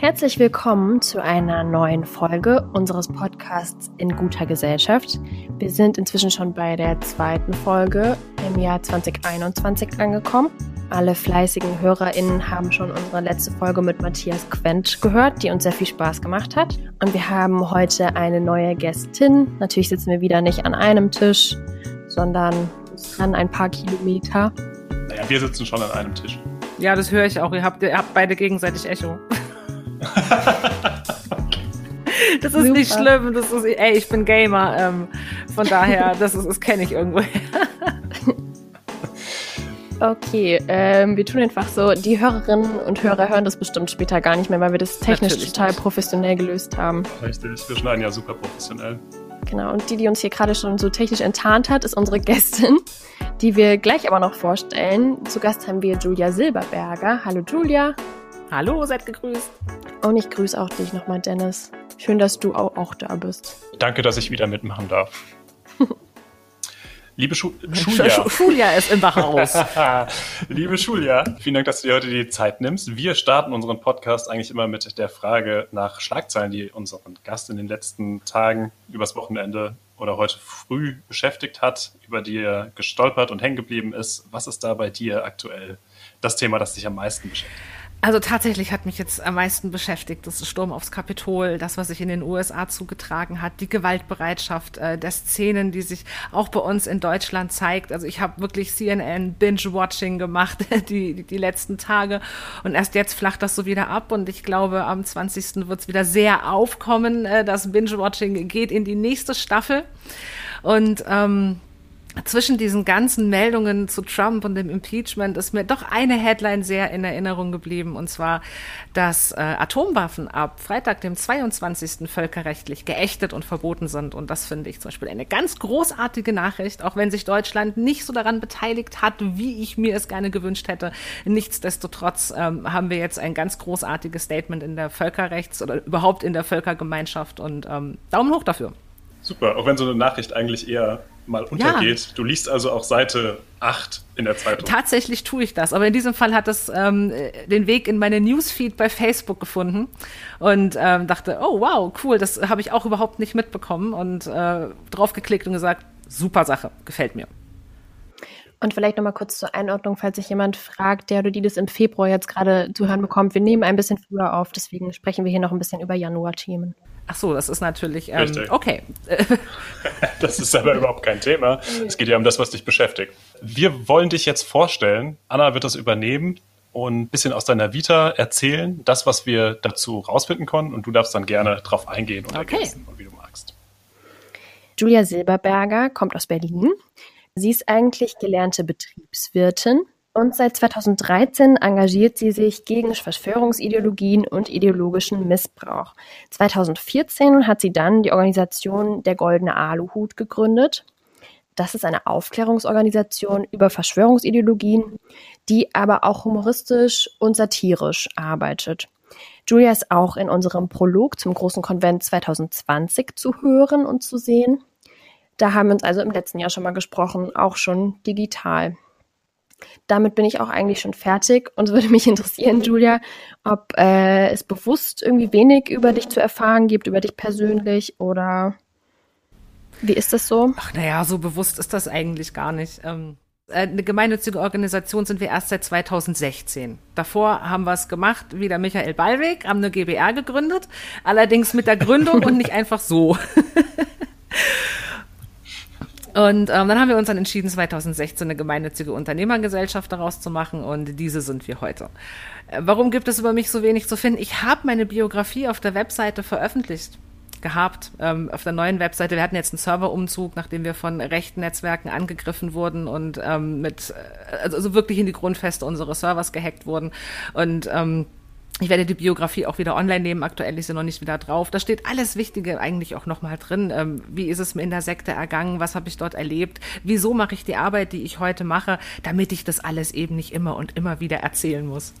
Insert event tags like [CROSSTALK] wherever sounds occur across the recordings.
Herzlich willkommen zu einer neuen Folge unseres Podcasts in guter Gesellschaft. Wir sind inzwischen schon bei der zweiten Folge im Jahr 2021 angekommen. Alle fleißigen HörerInnen haben schon unsere letzte Folge mit Matthias Quent gehört, die uns sehr viel Spaß gemacht hat. Und wir haben heute eine neue Gästin. Natürlich sitzen wir wieder nicht an einem Tisch, sondern dran ein paar Kilometer. Naja, wir sitzen schon an einem Tisch. Ja, das höre ich auch. Ihr habt, ihr habt beide gegenseitig Echo. [LAUGHS] Das ist Super. nicht schlimm. Das ist, ey, ich bin Gamer. Ähm, von daher, [LAUGHS] das, ist, das kenne ich irgendwo. [LAUGHS] Okay, ähm, wir tun einfach so, die Hörerinnen und Hörer hören das bestimmt später gar nicht mehr, weil wir das technisch Natürlich total nicht. professionell gelöst haben. Richtig, wir schneiden ja super professionell. Genau, und die, die uns hier gerade schon so technisch enttarnt hat, ist unsere Gästin, die wir gleich aber noch vorstellen. Zu Gast haben wir Julia Silberberger. Hallo Julia. Hallo, seid gegrüßt. Und ich grüße auch dich nochmal, Dennis. Schön, dass du auch, auch da bist. Danke, dass ich wieder mitmachen darf. [LAUGHS] Liebe Schu Julia. Julia ist im Bachhaus. [LAUGHS] Liebe Julia, vielen Dank, dass du dir heute die Zeit nimmst. Wir starten unseren Podcast eigentlich immer mit der Frage nach Schlagzeilen, die unseren Gast in den letzten Tagen, übers Wochenende oder heute früh beschäftigt hat, über die er gestolpert und hängen geblieben ist. Was ist da bei dir aktuell das Thema, das dich am meisten beschäftigt? Also tatsächlich hat mich jetzt am meisten beschäftigt, das Sturm aufs Kapitol, das, was sich in den USA zugetragen hat, die Gewaltbereitschaft äh, der Szenen, die sich auch bei uns in Deutschland zeigt. Also ich habe wirklich CNN Binge-Watching gemacht die, [LAUGHS] die, die, letzten Tage und erst jetzt flacht das so wieder ab und ich glaube, am 20. wird es wieder sehr aufkommen. Äh, das Binge-Watching geht in die nächste Staffel und ähm, zwischen diesen ganzen Meldungen zu Trump und dem Impeachment ist mir doch eine Headline sehr in Erinnerung geblieben, und zwar, dass äh, Atomwaffen ab Freitag, dem 22. völkerrechtlich geächtet und verboten sind. Und das finde ich zum Beispiel eine ganz großartige Nachricht, auch wenn sich Deutschland nicht so daran beteiligt hat, wie ich mir es gerne gewünscht hätte. Nichtsdestotrotz ähm, haben wir jetzt ein ganz großartiges Statement in der Völkerrechts- oder überhaupt in der Völkergemeinschaft und ähm, Daumen hoch dafür. Super, auch wenn so eine Nachricht eigentlich eher mal untergeht. Ja. Du liest also auch Seite 8 in der Zeitung. Tatsächlich tue ich das, aber in diesem Fall hat es ähm, den Weg in meine Newsfeed bei Facebook gefunden und ähm, dachte, oh wow, cool, das habe ich auch überhaupt nicht mitbekommen und äh, draufgeklickt und gesagt, super Sache, gefällt mir. Und vielleicht nochmal kurz zur Einordnung, falls sich jemand fragt, der oder die das im Februar jetzt gerade zu hören bekommt. Wir nehmen ein bisschen früher auf, deswegen sprechen wir hier noch ein bisschen über Januar-Themen. Ach so, das ist natürlich ähm, okay. [LAUGHS] das ist aber überhaupt kein Thema. Es geht ja um das, was dich beschäftigt. Wir wollen dich jetzt vorstellen. Anna wird das übernehmen und ein bisschen aus deiner Vita erzählen, das, was wir dazu rausfinden konnten. Und du darfst dann gerne drauf eingehen und okay. ergänzen, wie du magst. Julia Silberberger kommt aus Berlin. Sie ist eigentlich gelernte Betriebswirtin und seit 2013 engagiert sie sich gegen Verschwörungsideologien und ideologischen Missbrauch. 2014 hat sie dann die Organisation Der Goldene Aluhut gegründet. Das ist eine Aufklärungsorganisation über Verschwörungsideologien, die aber auch humoristisch und satirisch arbeitet. Julia ist auch in unserem Prolog zum großen Konvent 2020 zu hören und zu sehen. Da haben wir uns also im letzten Jahr schon mal gesprochen, auch schon digital. Damit bin ich auch eigentlich schon fertig und es würde mich [LAUGHS] interessieren, Julia, ob äh, es bewusst irgendwie wenig über dich zu erfahren gibt, über dich persönlich oder wie ist das so? Ach naja, so bewusst ist das eigentlich gar nicht. Ähm, äh, eine gemeinnützige Organisation sind wir erst seit 2016. Davor haben wir es gemacht, wie der Michael Ballweg, haben eine GBR gegründet, allerdings mit der Gründung und nicht [LAUGHS] einfach so. [LAUGHS] Und ähm, dann haben wir uns dann entschieden, 2016 eine gemeinnützige Unternehmergesellschaft daraus zu machen und diese sind wir heute. Äh, warum gibt es über mich so wenig zu finden? Ich habe meine Biografie auf der Webseite veröffentlicht gehabt, ähm, auf der neuen Webseite. Wir hatten jetzt einen Serverumzug, nachdem wir von rechten Netzwerken angegriffen wurden und ähm, mit, äh, also wirklich in die Grundfeste unseres Servers gehackt wurden. Und ähm, ich werde die Biografie auch wieder online nehmen. Aktuell ist sie noch nicht wieder drauf. Da steht alles Wichtige eigentlich auch nochmal drin. Ähm, wie ist es mir in der Sekte ergangen? Was habe ich dort erlebt? Wieso mache ich die Arbeit, die ich heute mache, damit ich das alles eben nicht immer und immer wieder erzählen muss?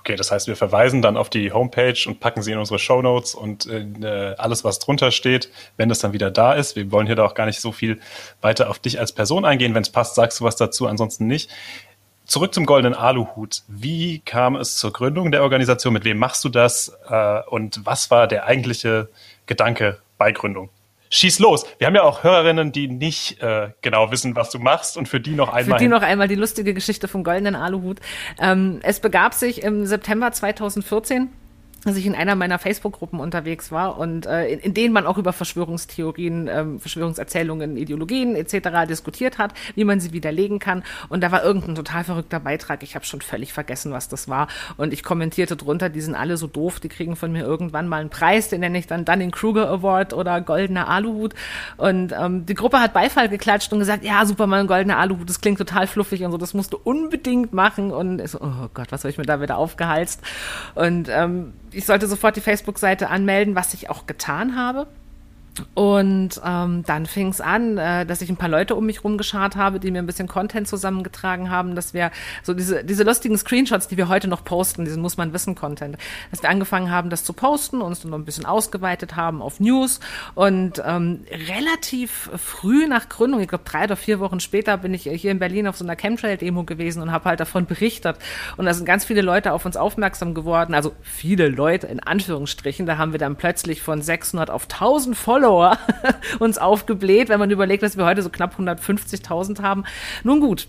Okay, das heißt, wir verweisen dann auf die Homepage und packen sie in unsere Show Notes und äh, alles, was drunter steht, wenn es dann wieder da ist. Wir wollen hier da auch gar nicht so viel weiter auf dich als Person eingehen. Wenn es passt, sagst du was dazu, ansonsten nicht. Zurück zum Goldenen Aluhut. Wie kam es zur Gründung der Organisation? Mit wem machst du das? Äh, und was war der eigentliche Gedanke bei Gründung? Schieß los. Wir haben ja auch Hörerinnen, die nicht äh, genau wissen, was du machst und für die noch einmal. Für die noch einmal die lustige Geschichte vom goldenen Aluhut. Ähm, es begab sich im September 2014 dass ich in einer meiner Facebook-Gruppen unterwegs war und äh, in, in denen man auch über Verschwörungstheorien, ähm, Verschwörungserzählungen, Ideologien etc. diskutiert hat, wie man sie widerlegen kann. Und da war irgendein total verrückter Beitrag. Ich habe schon völlig vergessen, was das war. Und ich kommentierte drunter, die sind alle so doof, die kriegen von mir irgendwann mal einen Preis, den nenne ich dann Dunning-Kruger Award oder goldener Aluhut. Und ähm, die Gruppe hat Beifall geklatscht und gesagt, ja, super, mal ein goldener Aluhut, das klingt total fluffig und so, das musst du unbedingt machen. Und ich so, oh Gott, was habe ich mir da wieder aufgehalst? Und ähm, ich sollte sofort die Facebook-Seite anmelden, was ich auch getan habe. Und ähm, dann fing es an, äh, dass ich ein paar Leute um mich rumgeschart habe, die mir ein bisschen Content zusammengetragen haben, dass wir so diese, diese lustigen Screenshots, die wir heute noch posten, diesen muss man wissen Content, dass wir angefangen haben, das zu posten, uns dann noch ein bisschen ausgeweitet haben auf News und ähm, relativ früh nach Gründung, ich glaube drei oder vier Wochen später, bin ich hier in Berlin auf so einer Chemtrail-Demo gewesen und habe halt davon berichtet. Und da sind ganz viele Leute auf uns aufmerksam geworden, also viele Leute in Anführungsstrichen, da haben wir dann plötzlich von 600 auf 1000 Follower Follower [LAUGHS] uns aufgebläht, wenn man überlegt, dass wir heute so knapp 150.000 haben. Nun gut.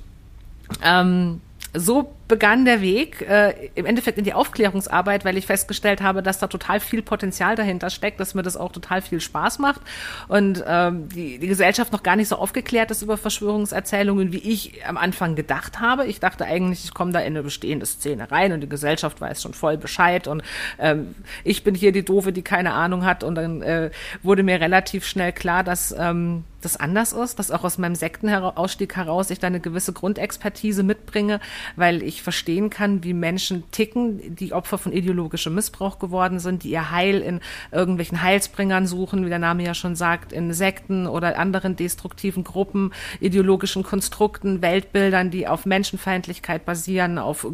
Ähm, so begann der Weg äh, im Endeffekt in die Aufklärungsarbeit, weil ich festgestellt habe, dass da total viel Potenzial dahinter steckt, dass mir das auch total viel Spaß macht. Und ähm, die, die Gesellschaft noch gar nicht so aufgeklärt ist über Verschwörungserzählungen, wie ich am Anfang gedacht habe. Ich dachte eigentlich, ich komme da in eine bestehende Szene rein und die Gesellschaft weiß schon voll Bescheid. Und ähm, ich bin hier die Doofe, die keine Ahnung hat. Und dann äh, wurde mir relativ schnell klar, dass ähm, das anders ist, dass auch aus meinem Sektenausstieg heraus ich da eine gewisse Grundexpertise mitbringe, weil ich verstehen kann, wie Menschen ticken, die Opfer von ideologischem Missbrauch geworden sind, die ihr Heil in irgendwelchen Heilsbringern suchen, wie der Name ja schon sagt, in Sekten oder anderen destruktiven Gruppen, ideologischen Konstrukten, Weltbildern, die auf Menschenfeindlichkeit basieren, auf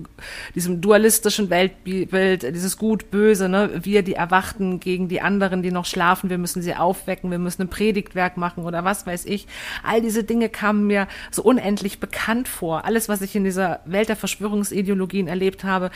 diesem dualistischen Weltbild, dieses Gut-Böse, ne? wir, die Erwachten gegen die anderen, die noch schlafen, wir müssen sie aufwecken, wir müssen ein Predigtwerk machen oder was weiß ich. All diese Dinge kamen mir so unendlich bekannt vor. Alles, was ich in dieser Welt der Verschwörung Verschwörungsideologien erlebt habe,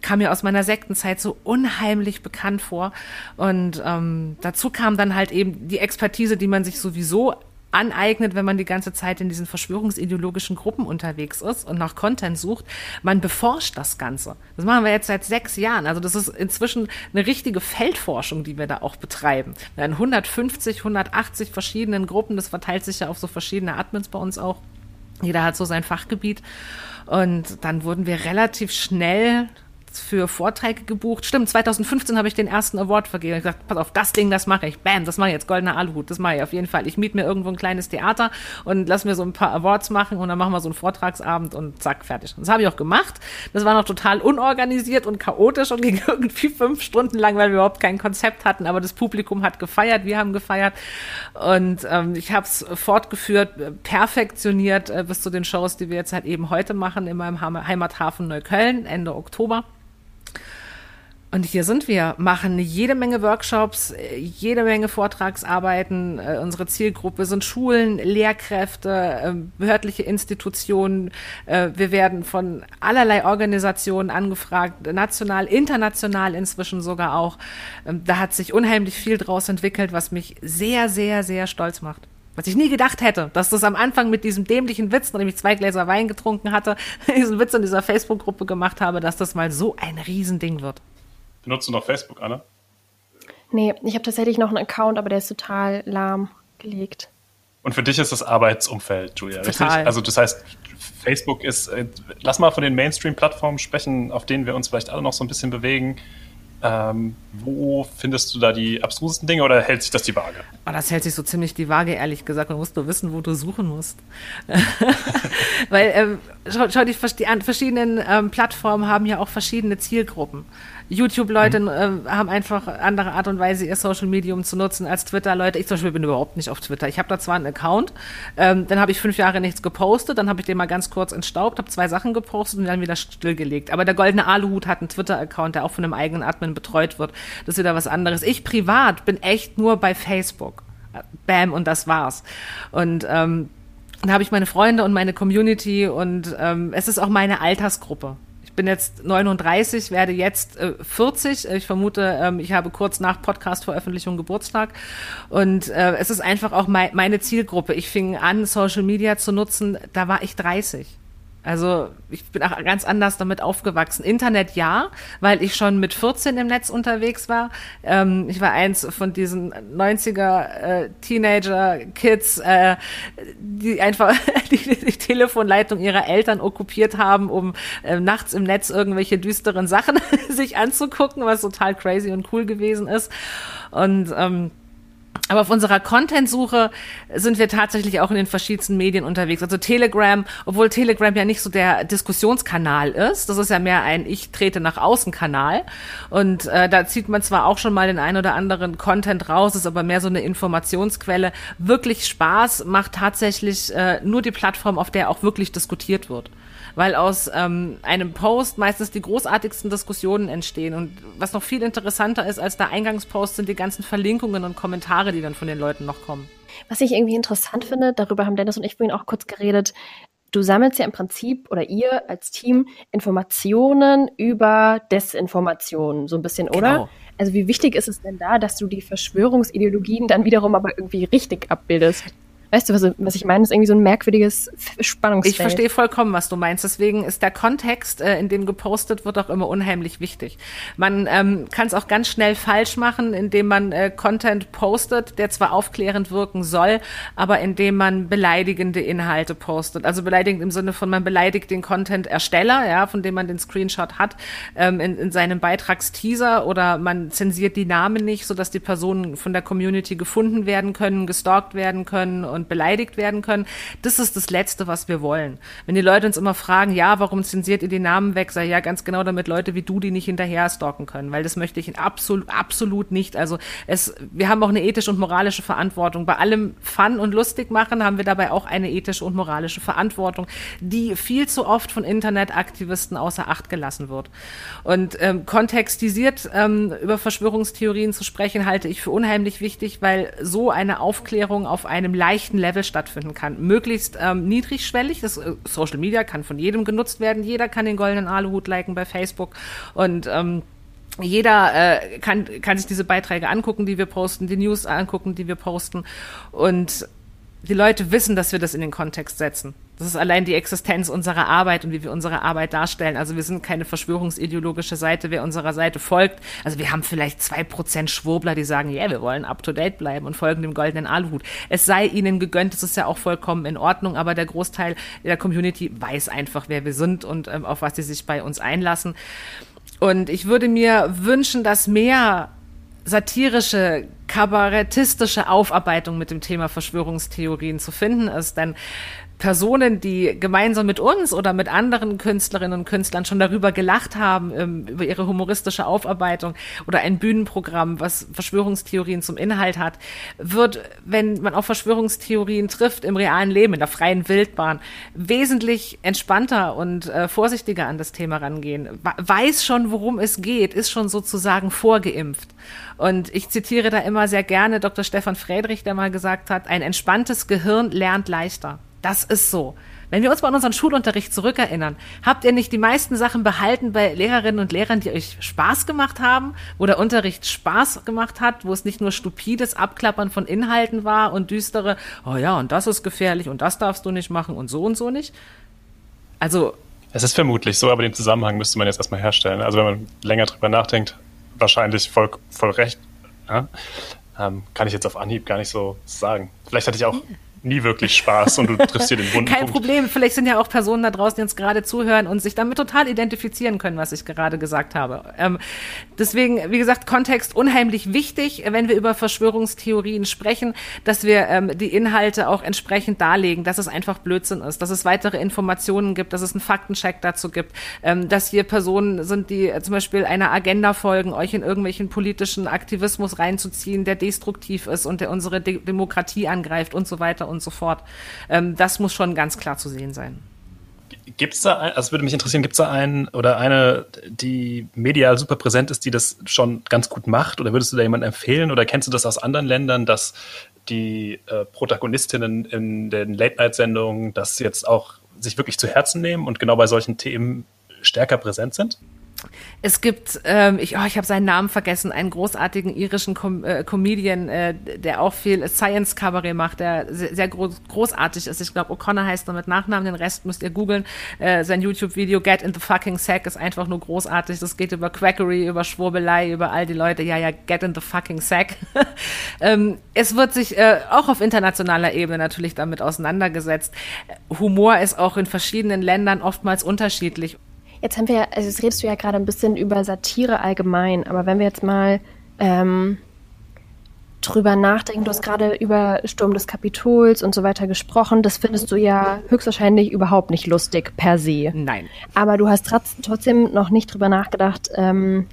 kam mir aus meiner Sektenzeit so unheimlich bekannt vor. Und ähm, dazu kam dann halt eben die Expertise, die man sich sowieso aneignet, wenn man die ganze Zeit in diesen verschwörungsideologischen Gruppen unterwegs ist und nach Content sucht. Man beforscht das Ganze. Das machen wir jetzt seit sechs Jahren. Also das ist inzwischen eine richtige Feldforschung, die wir da auch betreiben. In 150, 180 verschiedenen Gruppen, das verteilt sich ja auf so verschiedene Admins bei uns auch. Jeder hat so sein Fachgebiet. Und dann wurden wir relativ schnell für Vorträge gebucht. Stimmt, 2015 habe ich den ersten Award vergeben. Ich gesagt, pass auf, das Ding, das mache ich. Bam, das mache ich jetzt. Goldener Aluhut, das mache ich auf jeden Fall. Ich miete mir irgendwo ein kleines Theater und lass mir so ein paar Awards machen und dann machen wir so einen Vortragsabend und zack, fertig. Das habe ich auch gemacht. Das war noch total unorganisiert und chaotisch und [LAUGHS] ging irgendwie fünf Stunden lang, weil wir überhaupt kein Konzept hatten. Aber das Publikum hat gefeiert, wir haben gefeiert und ähm, ich habe es fortgeführt, perfektioniert äh, bis zu den Shows, die wir jetzt halt eben heute machen in meinem Heimathafen Neukölln Ende Oktober. Und hier sind wir, machen jede Menge Workshops, jede Menge Vortragsarbeiten. Äh, unsere Zielgruppe sind Schulen, Lehrkräfte, äh, behördliche Institutionen. Äh, wir werden von allerlei Organisationen angefragt, national, international inzwischen sogar auch. Ähm, da hat sich unheimlich viel draus entwickelt, was mich sehr, sehr, sehr stolz macht. Was ich nie gedacht hätte, dass das am Anfang mit diesem dämlichen Witz, nachdem ich zwei Gläser Wein getrunken hatte, [LAUGHS] diesen Witz in dieser Facebook-Gruppe gemacht habe, dass das mal so ein Riesending wird. Benutzt du noch Facebook, Anna? Nee, ich habe tatsächlich noch einen Account, aber der ist total lahmgelegt. Und für dich ist das Arbeitsumfeld, Julia, total. richtig? Also das heißt, Facebook ist, äh, lass mal von den Mainstream-Plattformen sprechen, auf denen wir uns vielleicht alle noch so ein bisschen bewegen. Ähm, wo findest du da die abstrusesten Dinge oder hält sich das die Waage? Oh, das hält sich so ziemlich die Waage, ehrlich gesagt. Man muss nur wissen, wo du suchen musst. [LAUGHS] Weil, ähm, schau, schau die, die verschiedenen ähm, Plattformen haben ja auch verschiedene Zielgruppen. YouTube-Leute mhm. äh, haben einfach andere Art und Weise, ihr Social Medium zu nutzen als Twitter-Leute. Ich zum Beispiel bin überhaupt nicht auf Twitter. Ich habe da zwar einen Account, ähm, dann habe ich fünf Jahre nichts gepostet, dann habe ich den mal ganz kurz entstaubt, habe zwei Sachen gepostet und dann wieder stillgelegt. Aber der goldene Aluhut hat einen Twitter-Account, der auch von einem eigenen Admin betreut wird. Das ist wieder was anderes. Ich privat bin echt nur bei Facebook. Bam, und das war's. Und ähm, da habe ich meine Freunde und meine Community und ähm, es ist auch meine Altersgruppe. Ich bin jetzt 39, werde jetzt äh, 40. Ich vermute, ähm, ich habe kurz nach Podcast-Veröffentlichung Geburtstag. Und äh, es ist einfach auch mein, meine Zielgruppe. Ich fing an, Social Media zu nutzen, da war ich 30. Also ich bin auch ganz anders damit aufgewachsen. Internet ja, weil ich schon mit 14 im Netz unterwegs war. Ähm, ich war eins von diesen 90er äh, äh, die einfach [LAUGHS] die, die Telefonleitung ihrer Eltern okkupiert haben, um äh, nachts im Netz irgendwelche düsteren Sachen [LAUGHS] sich anzugucken, was total crazy und cool gewesen ist. Und ähm, aber auf unserer Content-Suche sind wir tatsächlich auch in den verschiedensten Medien unterwegs. Also Telegram, obwohl Telegram ja nicht so der Diskussionskanal ist, das ist ja mehr ein Ich trete nach außen Kanal. Und äh, da zieht man zwar auch schon mal den ein oder anderen Content raus, ist aber mehr so eine Informationsquelle. Wirklich Spaß macht tatsächlich äh, nur die Plattform, auf der auch wirklich diskutiert wird weil aus ähm, einem Post meistens die großartigsten Diskussionen entstehen. Und was noch viel interessanter ist als der Eingangspost, sind die ganzen Verlinkungen und Kommentare, die dann von den Leuten noch kommen. Was ich irgendwie interessant finde, darüber haben Dennis und ich vorhin auch kurz geredet, du sammelst ja im Prinzip oder ihr als Team Informationen über Desinformationen, so ein bisschen, oder? Genau. Also wie wichtig ist es denn da, dass du die Verschwörungsideologien dann wiederum aber irgendwie richtig abbildest? Weißt du, was, was ich meine? Das ist irgendwie so ein merkwürdiges Spannungsfeld. Ich verstehe vollkommen, was du meinst. Deswegen ist der Kontext, äh, in dem gepostet wird, auch immer unheimlich wichtig. Man ähm, kann es auch ganz schnell falsch machen, indem man äh, Content postet, der zwar aufklärend wirken soll, aber indem man beleidigende Inhalte postet. Also beleidigend im Sinne von, man beleidigt den Content-Ersteller, ja, von dem man den Screenshot hat, ähm, in, in seinem Beitragsteaser oder man zensiert die Namen nicht, sodass die Personen von der Community gefunden werden können, gestalkt werden können und und beleidigt werden können. Das ist das Letzte, was wir wollen. Wenn die Leute uns immer fragen, ja, warum zensiert ihr die Namen weg, sei ja ganz genau damit Leute wie du, die nicht hinterher stalken können, weil das möchte ich absolut, absolut nicht. Also es, wir haben auch eine ethische und moralische Verantwortung. Bei allem Fun und lustig machen haben wir dabei auch eine ethische und moralische Verantwortung, die viel zu oft von Internetaktivisten außer Acht gelassen wird. Und ähm, kontextisiert ähm, über Verschwörungstheorien zu sprechen, halte ich für unheimlich wichtig, weil so eine Aufklärung auf einem leichten echten Level stattfinden kann. Möglichst ähm, niedrigschwellig. Das, äh, Social Media kann von jedem genutzt werden. Jeder kann den goldenen Aluhut liken bei Facebook. Und ähm, jeder äh, kann, kann sich diese Beiträge angucken, die wir posten, die News angucken, die wir posten. Und die Leute wissen, dass wir das in den Kontext setzen. Das ist allein die Existenz unserer Arbeit und wie wir unsere Arbeit darstellen. Also wir sind keine verschwörungsideologische Seite, wer unserer Seite folgt. Also wir haben vielleicht zwei Prozent Schwurbler, die sagen, ja, yeah, wir wollen up to date bleiben und folgen dem goldenen Aluhut. Es sei ihnen gegönnt, das ist ja auch vollkommen in Ordnung, aber der Großteil der Community weiß einfach, wer wir sind und ähm, auf was sie sich bei uns einlassen. Und ich würde mir wünschen, dass mehr satirische, kabarettistische Aufarbeitung mit dem Thema Verschwörungstheorien zu finden ist. Denn Personen, die gemeinsam mit uns oder mit anderen Künstlerinnen und Künstlern schon darüber gelacht haben, ähm, über ihre humoristische Aufarbeitung oder ein Bühnenprogramm, was Verschwörungstheorien zum Inhalt hat, wird, wenn man auf Verschwörungstheorien trifft im realen Leben, in der freien Wildbahn, wesentlich entspannter und äh, vorsichtiger an das Thema rangehen. Weiß schon, worum es geht, ist schon sozusagen vorgeimpft. Und ich zitiere da immer sehr gerne Dr. Stefan Friedrich, der mal gesagt hat, ein entspanntes Gehirn lernt leichter. Das ist so. Wenn wir uns mal an unseren Schulunterricht zurückerinnern, habt ihr nicht die meisten Sachen behalten bei Lehrerinnen und Lehrern, die euch Spaß gemacht haben, wo der Unterricht Spaß gemacht hat, wo es nicht nur stupides Abklappern von Inhalten war und düstere, oh ja, und das ist gefährlich und das darfst du nicht machen und so und so nicht? Also. Es ist vermutlich so, aber den Zusammenhang müsste man jetzt erstmal herstellen. Also wenn man länger drüber nachdenkt, wahrscheinlich voll, voll recht. Ja? Ähm, kann ich jetzt auf Anhieb gar nicht so sagen. Vielleicht hatte ich auch nie wirklich Spaß und du triffst hier den [LAUGHS] wunden Kein Punkt. Problem. Vielleicht sind ja auch Personen da draußen, die uns gerade zuhören und sich damit total identifizieren können, was ich gerade gesagt habe. Ähm, deswegen, wie gesagt, Kontext unheimlich wichtig, wenn wir über Verschwörungstheorien sprechen, dass wir ähm, die Inhalte auch entsprechend darlegen, dass es einfach Blödsinn ist, dass es weitere Informationen gibt, dass es einen Faktencheck dazu gibt, ähm, dass hier Personen sind, die äh, zum Beispiel einer Agenda folgen, euch in irgendwelchen politischen Aktivismus reinzuziehen, der destruktiv ist und der unsere De Demokratie angreift und so weiter und so fort. Ähm, das muss schon ganz klar zu sehen sein. Gibt es da, ein, also würde mich interessieren, gibt es da einen oder eine, die medial super präsent ist, die das schon ganz gut macht? Oder würdest du da jemanden empfehlen? Oder kennst du das aus anderen Ländern, dass die äh, Protagonistinnen in den Late-Night-Sendungen das jetzt auch sich wirklich zu Herzen nehmen und genau bei solchen Themen stärker präsent sind? Es gibt, ähm, ich, oh, ich habe seinen Namen vergessen, einen großartigen irischen Com äh, Comedian, äh, der auch viel Science Cabaret macht, der sehr, sehr groß, großartig ist. Ich glaube, O'Connor heißt er mit Nachnamen, den Rest müsst ihr googeln. Äh, sein YouTube-Video Get in the fucking Sack ist einfach nur großartig. Das geht über Quackery, über Schwurbelei, über all die Leute. Ja, ja, get in the fucking sack. [LAUGHS] ähm, es wird sich äh, auch auf internationaler Ebene natürlich damit auseinandergesetzt. Humor ist auch in verschiedenen Ländern oftmals unterschiedlich. Jetzt haben wir, also jetzt redest du ja gerade ein bisschen über Satire allgemein, aber wenn wir jetzt mal ähm, drüber nachdenken, du hast gerade über Sturm des Kapitols und so weiter gesprochen, das findest du ja höchstwahrscheinlich überhaupt nicht lustig per se. Nein. Aber du hast trotzdem noch nicht drüber nachgedacht, ähm,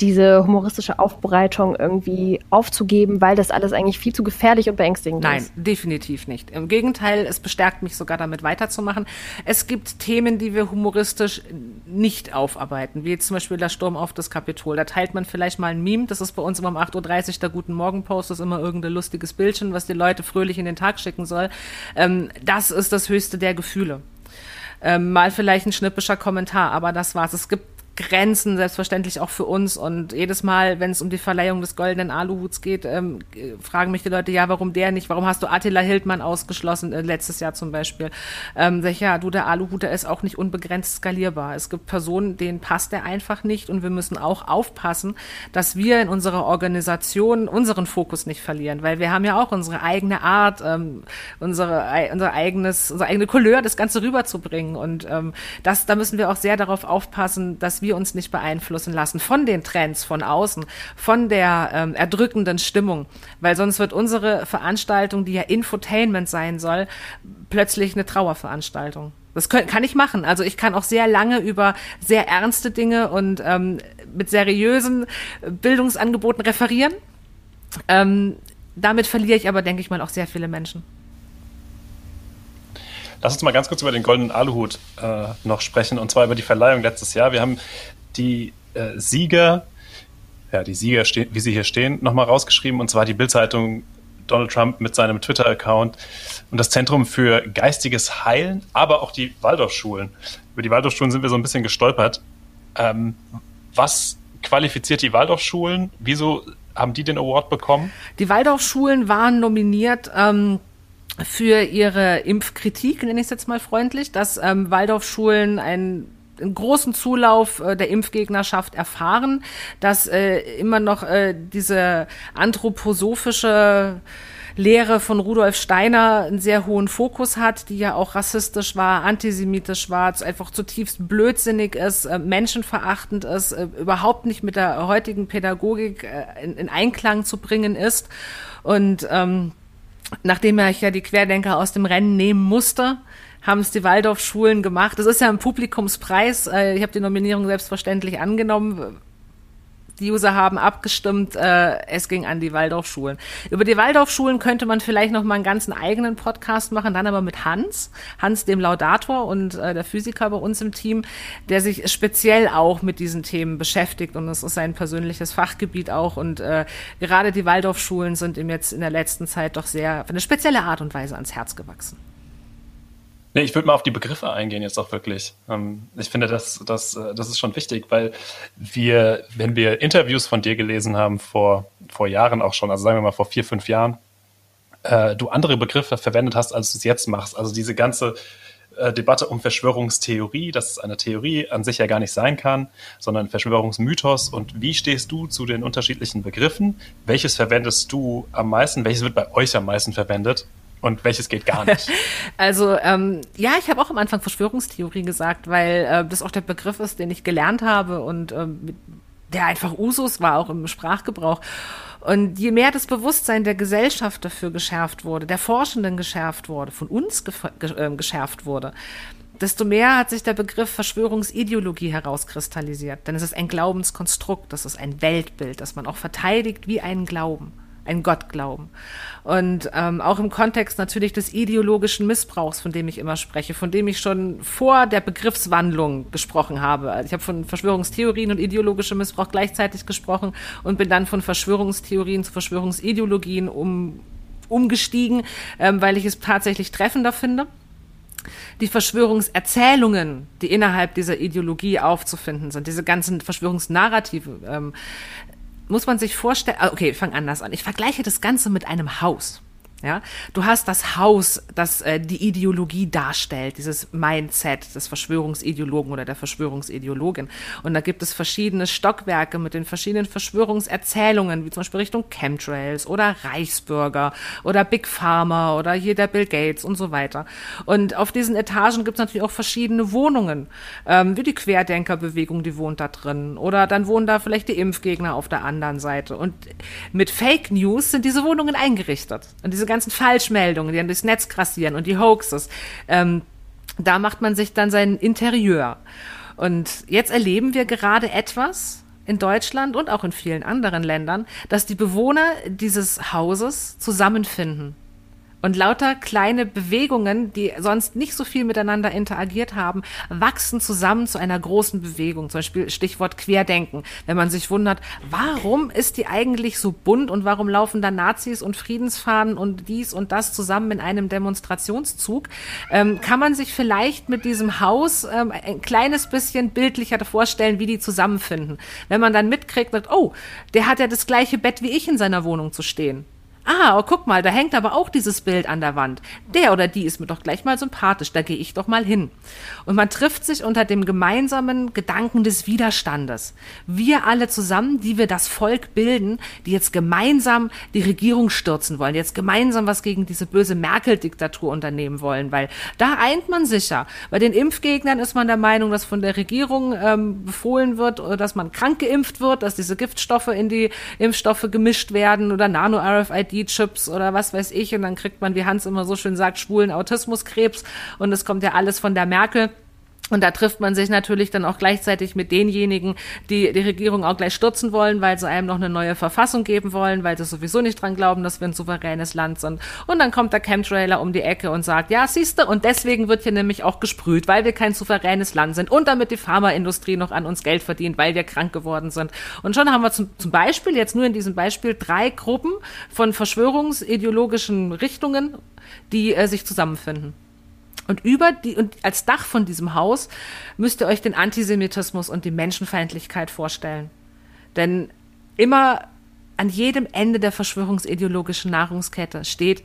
diese humoristische Aufbereitung irgendwie aufzugeben, weil das alles eigentlich viel zu gefährlich und beängstigend Nein, ist. Nein, definitiv nicht. Im Gegenteil, es bestärkt mich sogar damit weiterzumachen. Es gibt Themen, die wir humoristisch nicht aufarbeiten, wie zum Beispiel der Sturm auf das Kapitol. Da teilt man vielleicht mal ein Meme, das ist bei uns immer um 8.30 Uhr der Guten Morgen Post, das ist immer irgendein lustiges Bildchen, was die Leute fröhlich in den Tag schicken soll. Ähm, das ist das höchste der Gefühle. Ähm, mal vielleicht ein schnippischer Kommentar, aber das war's. Es gibt Grenzen, selbstverständlich auch für uns. Und jedes Mal, wenn es um die Verleihung des goldenen Aluhuts geht, ähm, fragen mich die Leute, ja, warum der nicht? Warum hast du Attila Hildmann ausgeschlossen, äh, letztes Jahr zum Beispiel? Ähm, sag ich, ja, du, der Aluhut, der ist auch nicht unbegrenzt skalierbar. Es gibt Personen, denen passt der einfach nicht und wir müssen auch aufpassen, dass wir in unserer Organisation unseren Fokus nicht verlieren, weil wir haben ja auch unsere eigene Art, ähm, unsere, unser eigenes, unsere eigene Couleur, das Ganze rüberzubringen. Und ähm, das, da müssen wir auch sehr darauf aufpassen, dass wir uns nicht beeinflussen lassen von den Trends von außen, von der ähm, erdrückenden Stimmung, weil sonst wird unsere Veranstaltung, die ja Infotainment sein soll, plötzlich eine Trauerveranstaltung. Das kann, kann ich machen. Also ich kann auch sehr lange über sehr ernste Dinge und ähm, mit seriösen Bildungsangeboten referieren. Ähm, damit verliere ich aber, denke ich mal, auch sehr viele Menschen. Lass uns mal ganz kurz über den goldenen Aluhut äh, noch sprechen und zwar über die Verleihung letztes Jahr. Wir haben die äh, Sieger, ja, die Sieger, wie sie hier stehen, nochmal rausgeschrieben und zwar die Bildzeitung Donald Trump mit seinem Twitter-Account und das Zentrum für geistiges Heilen, aber auch die Waldorfschulen. Über die Waldorfschulen sind wir so ein bisschen gestolpert. Ähm, was qualifiziert die Waldorfschulen? Wieso haben die den Award bekommen? Die Waldorfschulen waren nominiert. Ähm für ihre Impfkritik, nenne ich es jetzt mal freundlich, dass ähm, Waldorfschulen einen, einen großen Zulauf äh, der Impfgegnerschaft erfahren, dass äh, immer noch äh, diese anthroposophische Lehre von Rudolf Steiner einen sehr hohen Fokus hat, die ja auch rassistisch war, antisemitisch war, einfach zutiefst blödsinnig ist, äh, menschenverachtend ist, äh, überhaupt nicht mit der heutigen Pädagogik äh, in, in Einklang zu bringen ist. Und ähm, nachdem ich ja die Querdenker aus dem Rennen nehmen musste, haben es die Waldorfschulen gemacht. Das ist ja ein Publikumspreis. Äh, ich habe die Nominierung selbstverständlich angenommen. Die User haben abgestimmt, äh, es ging an die Waldorfschulen. Über die Waldorfschulen könnte man vielleicht noch mal einen ganzen eigenen Podcast machen, dann aber mit Hans, Hans dem Laudator und äh, der Physiker bei uns im Team, der sich speziell auch mit diesen Themen beschäftigt und es ist sein persönliches Fachgebiet auch und äh, gerade die Waldorfschulen sind ihm jetzt in der letzten Zeit doch sehr auf eine spezielle Art und Weise ans Herz gewachsen. Nee, ich würde mal auf die Begriffe eingehen jetzt auch wirklich. Ähm, ich finde, das, das, äh, das ist schon wichtig, weil wir, wenn wir Interviews von dir gelesen haben vor, vor Jahren auch schon, also sagen wir mal vor vier, fünf Jahren, äh, du andere Begriffe verwendet hast, als du es jetzt machst. Also diese ganze äh, Debatte um Verschwörungstheorie, dass es eine Theorie an sich ja gar nicht sein kann, sondern Verschwörungsmythos. Und wie stehst du zu den unterschiedlichen Begriffen? Welches verwendest du am meisten? Welches wird bei euch am meisten verwendet? Und welches geht gar nicht? [LAUGHS] Also ähm, ja, ich habe auch am Anfang Verschwörungstheorie gesagt, weil äh, das auch der Begriff ist, den ich gelernt habe und ähm, der einfach Usus war, auch im Sprachgebrauch. Und je mehr das Bewusstsein der Gesellschaft dafür geschärft wurde, der Forschenden geschärft wurde, von uns äh, geschärft wurde, desto mehr hat sich der Begriff Verschwörungsideologie herauskristallisiert. Denn es ist ein Glaubenskonstrukt, das ist ein Weltbild, das man auch verteidigt wie einen Glauben ein Gottglauben. Und ähm, auch im Kontext natürlich des ideologischen Missbrauchs, von dem ich immer spreche, von dem ich schon vor der Begriffswandlung gesprochen habe. Also ich habe von Verschwörungstheorien und ideologischem Missbrauch gleichzeitig gesprochen und bin dann von Verschwörungstheorien zu Verschwörungsideologien um umgestiegen, ähm, weil ich es tatsächlich treffender finde die Verschwörungserzählungen, die innerhalb dieser Ideologie aufzufinden sind, diese ganzen Verschwörungsnarrative, ähm, muss man sich vorstellen, ah, okay, ich fange anders an. Ich vergleiche das Ganze mit einem Haus. Ja, du hast das Haus, das äh, die Ideologie darstellt, dieses Mindset des Verschwörungsideologen oder der Verschwörungsideologin. Und da gibt es verschiedene Stockwerke mit den verschiedenen Verschwörungserzählungen, wie zum Beispiel Richtung Chemtrails oder Reichsbürger oder Big Pharma oder hier der Bill Gates und so weiter. Und auf diesen Etagen gibt es natürlich auch verschiedene Wohnungen, ähm, wie die Querdenkerbewegung, die wohnt da drin. Oder dann wohnen da vielleicht die Impfgegner auf der anderen Seite. Und mit Fake News sind diese Wohnungen eingerichtet. Und diese ganzen Falschmeldungen, die dann durchs Netz grassieren und die Hoaxes, ähm, da macht man sich dann sein Interieur. Und jetzt erleben wir gerade etwas in Deutschland und auch in vielen anderen Ländern, dass die Bewohner dieses Hauses zusammenfinden und lauter kleine Bewegungen, die sonst nicht so viel miteinander interagiert haben, wachsen zusammen zu einer großen Bewegung. Zum Beispiel Stichwort Querdenken. Wenn man sich wundert, warum ist die eigentlich so bunt und warum laufen da Nazis und Friedensfahnen und dies und das zusammen in einem Demonstrationszug, ähm, kann man sich vielleicht mit diesem Haus ähm, ein kleines bisschen bildlicher vorstellen, wie die zusammenfinden. Wenn man dann mitkriegt, oh, der hat ja das gleiche Bett wie ich in seiner Wohnung zu stehen. Ah, oh, guck mal, da hängt aber auch dieses Bild an der Wand. Der oder die ist mir doch gleich mal sympathisch, da gehe ich doch mal hin. Und man trifft sich unter dem gemeinsamen Gedanken des Widerstandes. Wir alle zusammen, die wir das Volk bilden, die jetzt gemeinsam die Regierung stürzen wollen, jetzt gemeinsam was gegen diese böse Merkel-Diktatur unternehmen wollen, weil da eint man sich ja. Bei den Impfgegnern ist man der Meinung, dass von der Regierung ähm, befohlen wird, dass man krank geimpft wird, dass diese Giftstoffe in die Impfstoffe gemischt werden oder Nano-RFID RFID-Chips oder was weiß ich. Und dann kriegt man, wie Hans immer so schön sagt, schwulen Autismuskrebs. Und es kommt ja alles von der Merkel. Und da trifft man sich natürlich dann auch gleichzeitig mit denjenigen, die die Regierung auch gleich stürzen wollen, weil sie einem noch eine neue Verfassung geben wollen, weil sie sowieso nicht dran glauben, dass wir ein souveränes Land sind. Und dann kommt der Chemtrailer um die Ecke und sagt, ja, siehste, und deswegen wird hier nämlich auch gesprüht, weil wir kein souveränes Land sind und damit die Pharmaindustrie noch an uns Geld verdient, weil wir krank geworden sind. Und schon haben wir zum, zum Beispiel, jetzt nur in diesem Beispiel, drei Gruppen von verschwörungsideologischen Richtungen, die äh, sich zusammenfinden. Und über die, und als Dach von diesem Haus müsst ihr euch den Antisemitismus und die Menschenfeindlichkeit vorstellen. Denn immer an jedem Ende der verschwörungsideologischen Nahrungskette steht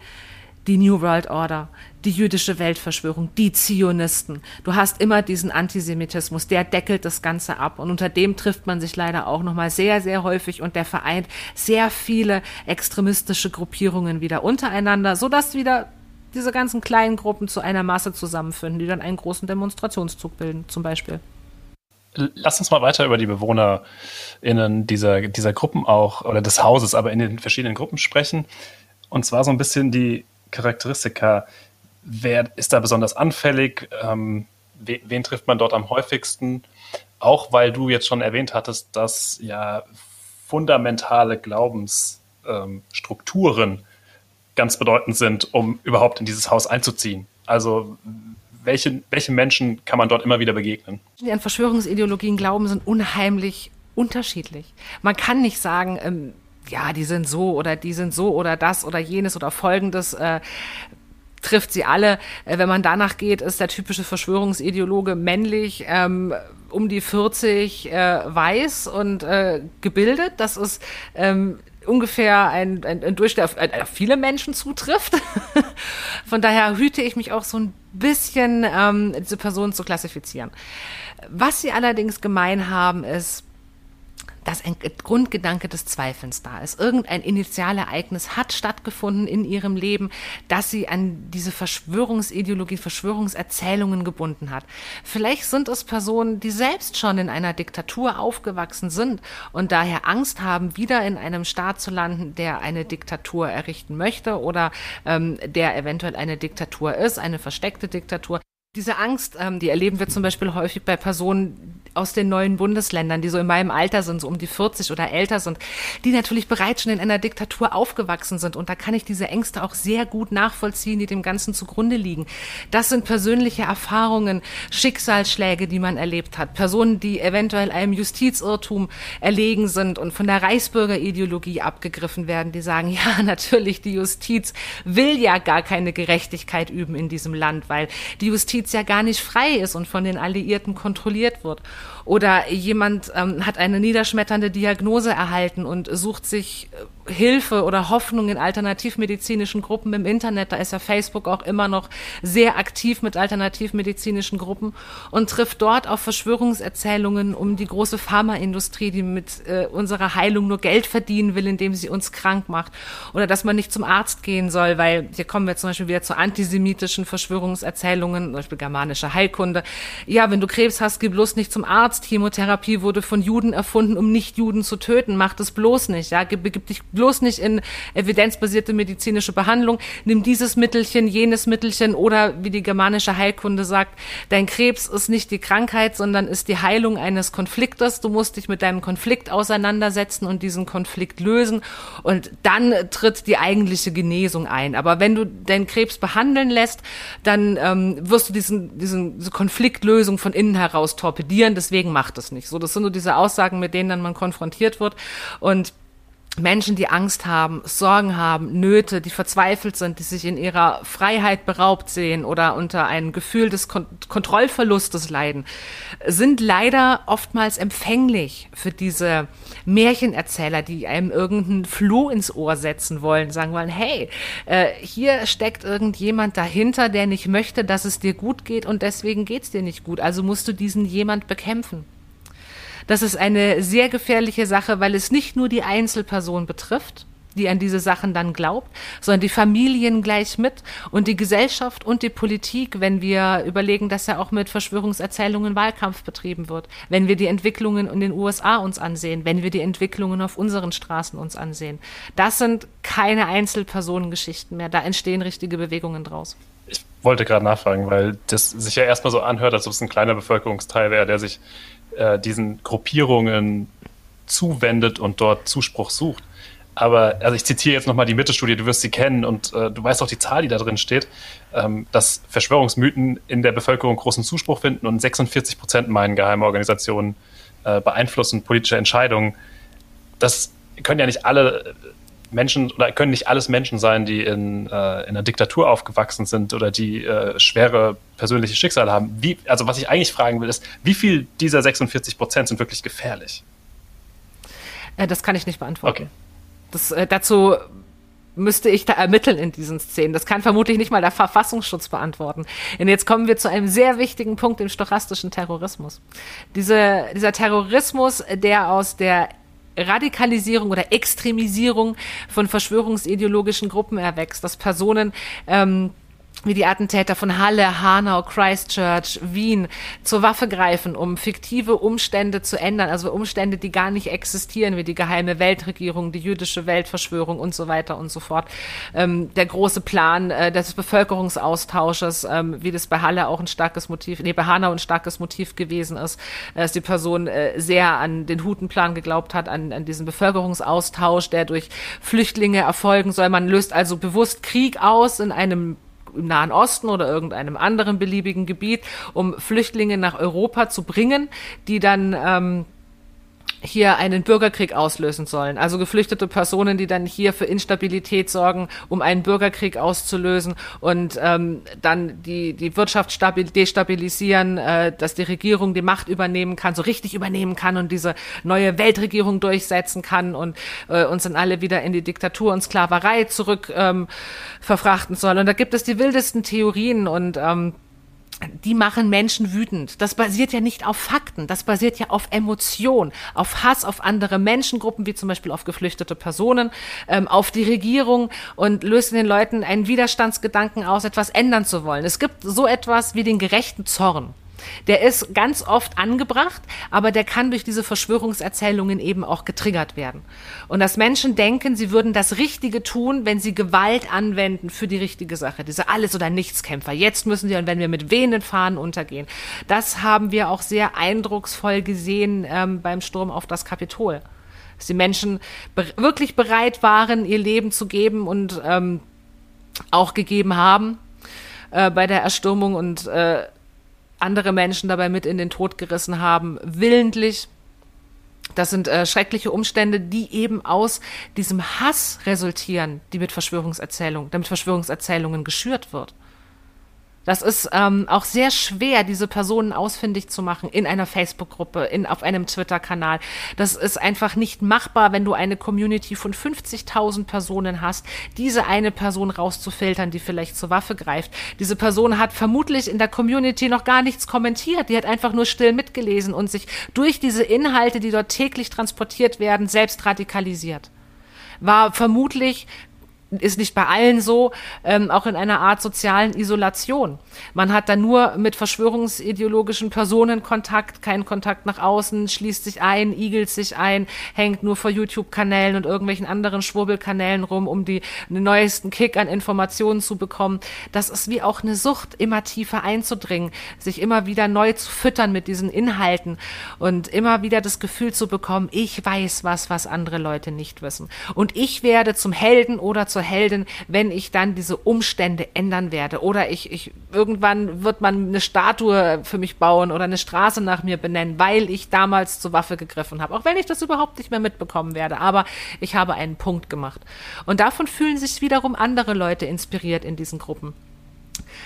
die New World Order, die jüdische Weltverschwörung, die Zionisten. Du hast immer diesen Antisemitismus, der deckelt das Ganze ab. Und unter dem trifft man sich leider auch nochmal sehr, sehr häufig und der vereint sehr viele extremistische Gruppierungen wieder untereinander, sodass wieder diese ganzen kleinen Gruppen zu einer Masse zusammenfinden, die dann einen großen Demonstrationszug bilden, zum Beispiel. Lass uns mal weiter über die BewohnerInnen dieser, dieser Gruppen auch oder des Hauses, aber in den verschiedenen Gruppen sprechen. Und zwar so ein bisschen die Charakteristika. Wer ist da besonders anfällig? Ähm, wen, trifft man dort am häufigsten? Auch weil du jetzt schon erwähnt hattest, dass ja fundamentale Glaubensstrukturen ähm, ganz bedeutend sind, um überhaupt in dieses Haus einzuziehen. Also welche, welche Menschen kann man dort immer wieder begegnen? Die an Verschwörungsideologien glauben, sind unheimlich unterschiedlich. Man kann nicht sagen, ähm, ja, die sind so oder die sind so oder das oder jenes oder folgendes. Äh, trifft sie alle. Äh, wenn man danach geht, ist der typische Verschwörungsideologe männlich, ähm, um die 40, äh, weiß und äh, gebildet. Das ist ähm, ungefähr ein, ein, ein Durchschnitt auf, auf viele Menschen zutrifft. [LAUGHS] Von daher hüte ich mich auch so ein bisschen, ähm, diese Personen zu klassifizieren. Was sie allerdings gemein haben, ist, dass ein Grundgedanke des Zweifelns da ist. Irgendein Initialereignis hat stattgefunden in ihrem Leben, dass sie an diese Verschwörungsideologie, Verschwörungserzählungen gebunden hat. Vielleicht sind es Personen, die selbst schon in einer Diktatur aufgewachsen sind und daher Angst haben, wieder in einem Staat zu landen, der eine Diktatur errichten möchte oder ähm, der eventuell eine Diktatur ist, eine versteckte Diktatur. Diese Angst, ähm, die erleben wir zum Beispiel häufig bei Personen, aus den neuen Bundesländern, die so in meinem Alter sind, so um die 40 oder älter sind, die natürlich bereits schon in einer Diktatur aufgewachsen sind. Und da kann ich diese Ängste auch sehr gut nachvollziehen, die dem Ganzen zugrunde liegen. Das sind persönliche Erfahrungen, Schicksalsschläge, die man erlebt hat. Personen, die eventuell einem Justizirrtum erlegen sind und von der Reichsbürgerideologie abgegriffen werden, die sagen, [LAUGHS] ja, natürlich, die Justiz will ja gar keine Gerechtigkeit üben in diesem Land, weil die Justiz ja gar nicht frei ist und von den Alliierten kontrolliert wird. Oder jemand ähm, hat eine niederschmetternde Diagnose erhalten und sucht sich äh, Hilfe oder Hoffnung in alternativmedizinischen Gruppen im Internet. Da ist ja Facebook auch immer noch sehr aktiv mit alternativmedizinischen Gruppen und trifft dort auf Verschwörungserzählungen um die große Pharmaindustrie, die mit äh, unserer Heilung nur Geld verdienen will, indem sie uns krank macht. Oder dass man nicht zum Arzt gehen soll, weil hier kommen wir zum Beispiel wieder zu antisemitischen Verschwörungserzählungen, zum Beispiel germanische Heilkunde. Ja, wenn du Krebs hast, geh bloß nicht zum Arzt Chemotherapie wurde von Juden erfunden, um nicht Juden zu töten. Mach das bloß nicht. Ja, gib dich bloß nicht in evidenzbasierte medizinische Behandlung. Nimm dieses Mittelchen, jenes Mittelchen oder wie die germanische Heilkunde sagt, dein Krebs ist nicht die Krankheit, sondern ist die Heilung eines Konfliktes. Du musst dich mit deinem Konflikt auseinandersetzen und diesen Konflikt lösen und dann tritt die eigentliche Genesung ein. Aber wenn du deinen Krebs behandeln lässt, dann ähm, wirst du diesen, diesen, diese Konfliktlösung von innen heraus torpedieren. Deswegen macht es nicht. So, das sind nur diese Aussagen, mit denen dann man konfrontiert wird. Und Menschen, die Angst haben, Sorgen haben, Nöte, die verzweifelt sind, die sich in ihrer Freiheit beraubt sehen oder unter einem Gefühl des Kon Kontrollverlustes leiden, sind leider oftmals empfänglich für diese Märchenerzähler, die einem irgendeinen Floh ins Ohr setzen wollen, sagen wollen, hey, äh, hier steckt irgendjemand dahinter, der nicht möchte, dass es dir gut geht und deswegen geht's dir nicht gut. Also musst du diesen jemand bekämpfen. Das ist eine sehr gefährliche Sache, weil es nicht nur die Einzelperson betrifft, die an diese Sachen dann glaubt, sondern die Familien gleich mit und die Gesellschaft und die Politik, wenn wir überlegen, dass ja auch mit Verschwörungserzählungen Wahlkampf betrieben wird, wenn wir die Entwicklungen in den USA uns ansehen, wenn wir die Entwicklungen auf unseren Straßen uns ansehen. Das sind keine Einzelpersonengeschichten mehr, da entstehen richtige Bewegungen draus. Ich wollte gerade nachfragen, weil das sich ja erstmal so anhört, als ob es ein kleiner Bevölkerungsteil wäre, der sich äh, diesen Gruppierungen zuwendet und dort Zuspruch sucht. Aber, also ich zitiere jetzt nochmal die Mitte-Studie, du wirst sie kennen und äh, du weißt auch die Zahl, die da drin steht, ähm, dass Verschwörungsmythen in der Bevölkerung großen Zuspruch finden und 46 Prozent meinen, geheime Organisationen äh, beeinflussen politische Entscheidungen. Das können ja nicht alle Menschen oder können nicht alles Menschen sein, die in, äh, in einer Diktatur aufgewachsen sind oder die äh, schwere persönliche Schicksale haben. Wie, also was ich eigentlich fragen will, ist, wie viel dieser 46 Prozent sind wirklich gefährlich? Äh, das kann ich nicht beantworten. Okay. Das, äh, dazu müsste ich da ermitteln in diesen Szenen. Das kann vermutlich nicht mal der Verfassungsschutz beantworten. Und jetzt kommen wir zu einem sehr wichtigen Punkt im stochastischen Terrorismus. Diese, dieser Terrorismus, der aus der Radikalisierung oder Extremisierung von verschwörungsideologischen Gruppen erwächst, dass Personen ähm, wie die Attentäter von Halle, Hanau, Christchurch, Wien zur Waffe greifen, um fiktive Umstände zu ändern, also Umstände, die gar nicht existieren, wie die geheime Weltregierung, die jüdische Weltverschwörung und so weiter und so fort. Ähm, der große Plan äh, des Bevölkerungsaustausches, ähm, wie das bei Halle auch ein starkes Motiv, nee, bei Hanau ein starkes Motiv gewesen ist, dass die Person äh, sehr an den Hutenplan geglaubt hat, an, an diesen Bevölkerungsaustausch, der durch Flüchtlinge erfolgen soll. Man löst also bewusst Krieg aus in einem im Nahen Osten oder irgendeinem anderen beliebigen Gebiet, um Flüchtlinge nach Europa zu bringen, die dann ähm, hier einen Bürgerkrieg auslösen sollen. Also geflüchtete Personen, die dann hier für Instabilität sorgen, um einen Bürgerkrieg auszulösen und ähm, dann die, die Wirtschaft destabilisieren, äh, dass die Regierung die Macht übernehmen kann, so richtig übernehmen kann und diese neue Weltregierung durchsetzen kann und äh, uns dann alle wieder in die Diktatur und Sklaverei zurück ähm, verfrachten soll. Und da gibt es die wildesten Theorien und ähm, die machen Menschen wütend. Das basiert ja nicht auf Fakten, das basiert ja auf Emotion, auf Hass auf andere Menschengruppen, wie zum Beispiel auf geflüchtete Personen, ähm, auf die Regierung und löst in den Leuten einen Widerstandsgedanken aus, etwas ändern zu wollen. Es gibt so etwas wie den gerechten Zorn. Der ist ganz oft angebracht, aber der kann durch diese Verschwörungserzählungen eben auch getriggert werden. Und dass Menschen denken, sie würden das Richtige tun, wenn sie Gewalt anwenden für die richtige Sache. Diese Alles- oder Nichtskämpfer. Jetzt müssen sie, und wenn wir mit wehenden Fahnen untergehen. Das haben wir auch sehr eindrucksvoll gesehen ähm, beim Sturm auf das Kapitol. Dass die Menschen be wirklich bereit waren, ihr Leben zu geben und ähm, auch gegeben haben äh, bei der Erstürmung und äh, andere Menschen dabei mit in den Tod gerissen haben, willentlich. Das sind äh, schreckliche Umstände, die eben aus diesem Hass resultieren, die mit Verschwörungserzählungen, damit Verschwörungserzählungen geschürt wird. Das ist ähm, auch sehr schwer, diese Personen ausfindig zu machen in einer Facebook-Gruppe, in, auf einem Twitter-Kanal. Das ist einfach nicht machbar, wenn du eine Community von 50.000 Personen hast, diese eine Person rauszufiltern, die vielleicht zur Waffe greift. Diese Person hat vermutlich in der Community noch gar nichts kommentiert. Die hat einfach nur still mitgelesen und sich durch diese Inhalte, die dort täglich transportiert werden, selbst radikalisiert war vermutlich ist nicht bei allen so, ähm, auch in einer Art sozialen Isolation. Man hat dann nur mit verschwörungsideologischen Personen Kontakt, keinen Kontakt nach außen, schließt sich ein, igelt sich ein, hängt nur vor YouTube-Kanälen und irgendwelchen anderen Schwurbelkanälen rum, um die, den neuesten Kick an Informationen zu bekommen. Das ist wie auch eine Sucht, immer tiefer einzudringen, sich immer wieder neu zu füttern mit diesen Inhalten und immer wieder das Gefühl zu bekommen, ich weiß was, was andere Leute nicht wissen. Und ich werde zum Helden oder zum zur Heldin, wenn ich dann diese Umstände ändern werde. Oder ich, ich, irgendwann wird man eine Statue für mich bauen oder eine Straße nach mir benennen, weil ich damals zur Waffe gegriffen habe. Auch wenn ich das überhaupt nicht mehr mitbekommen werde. Aber ich habe einen Punkt gemacht. Und davon fühlen sich wiederum andere Leute inspiriert in diesen Gruppen.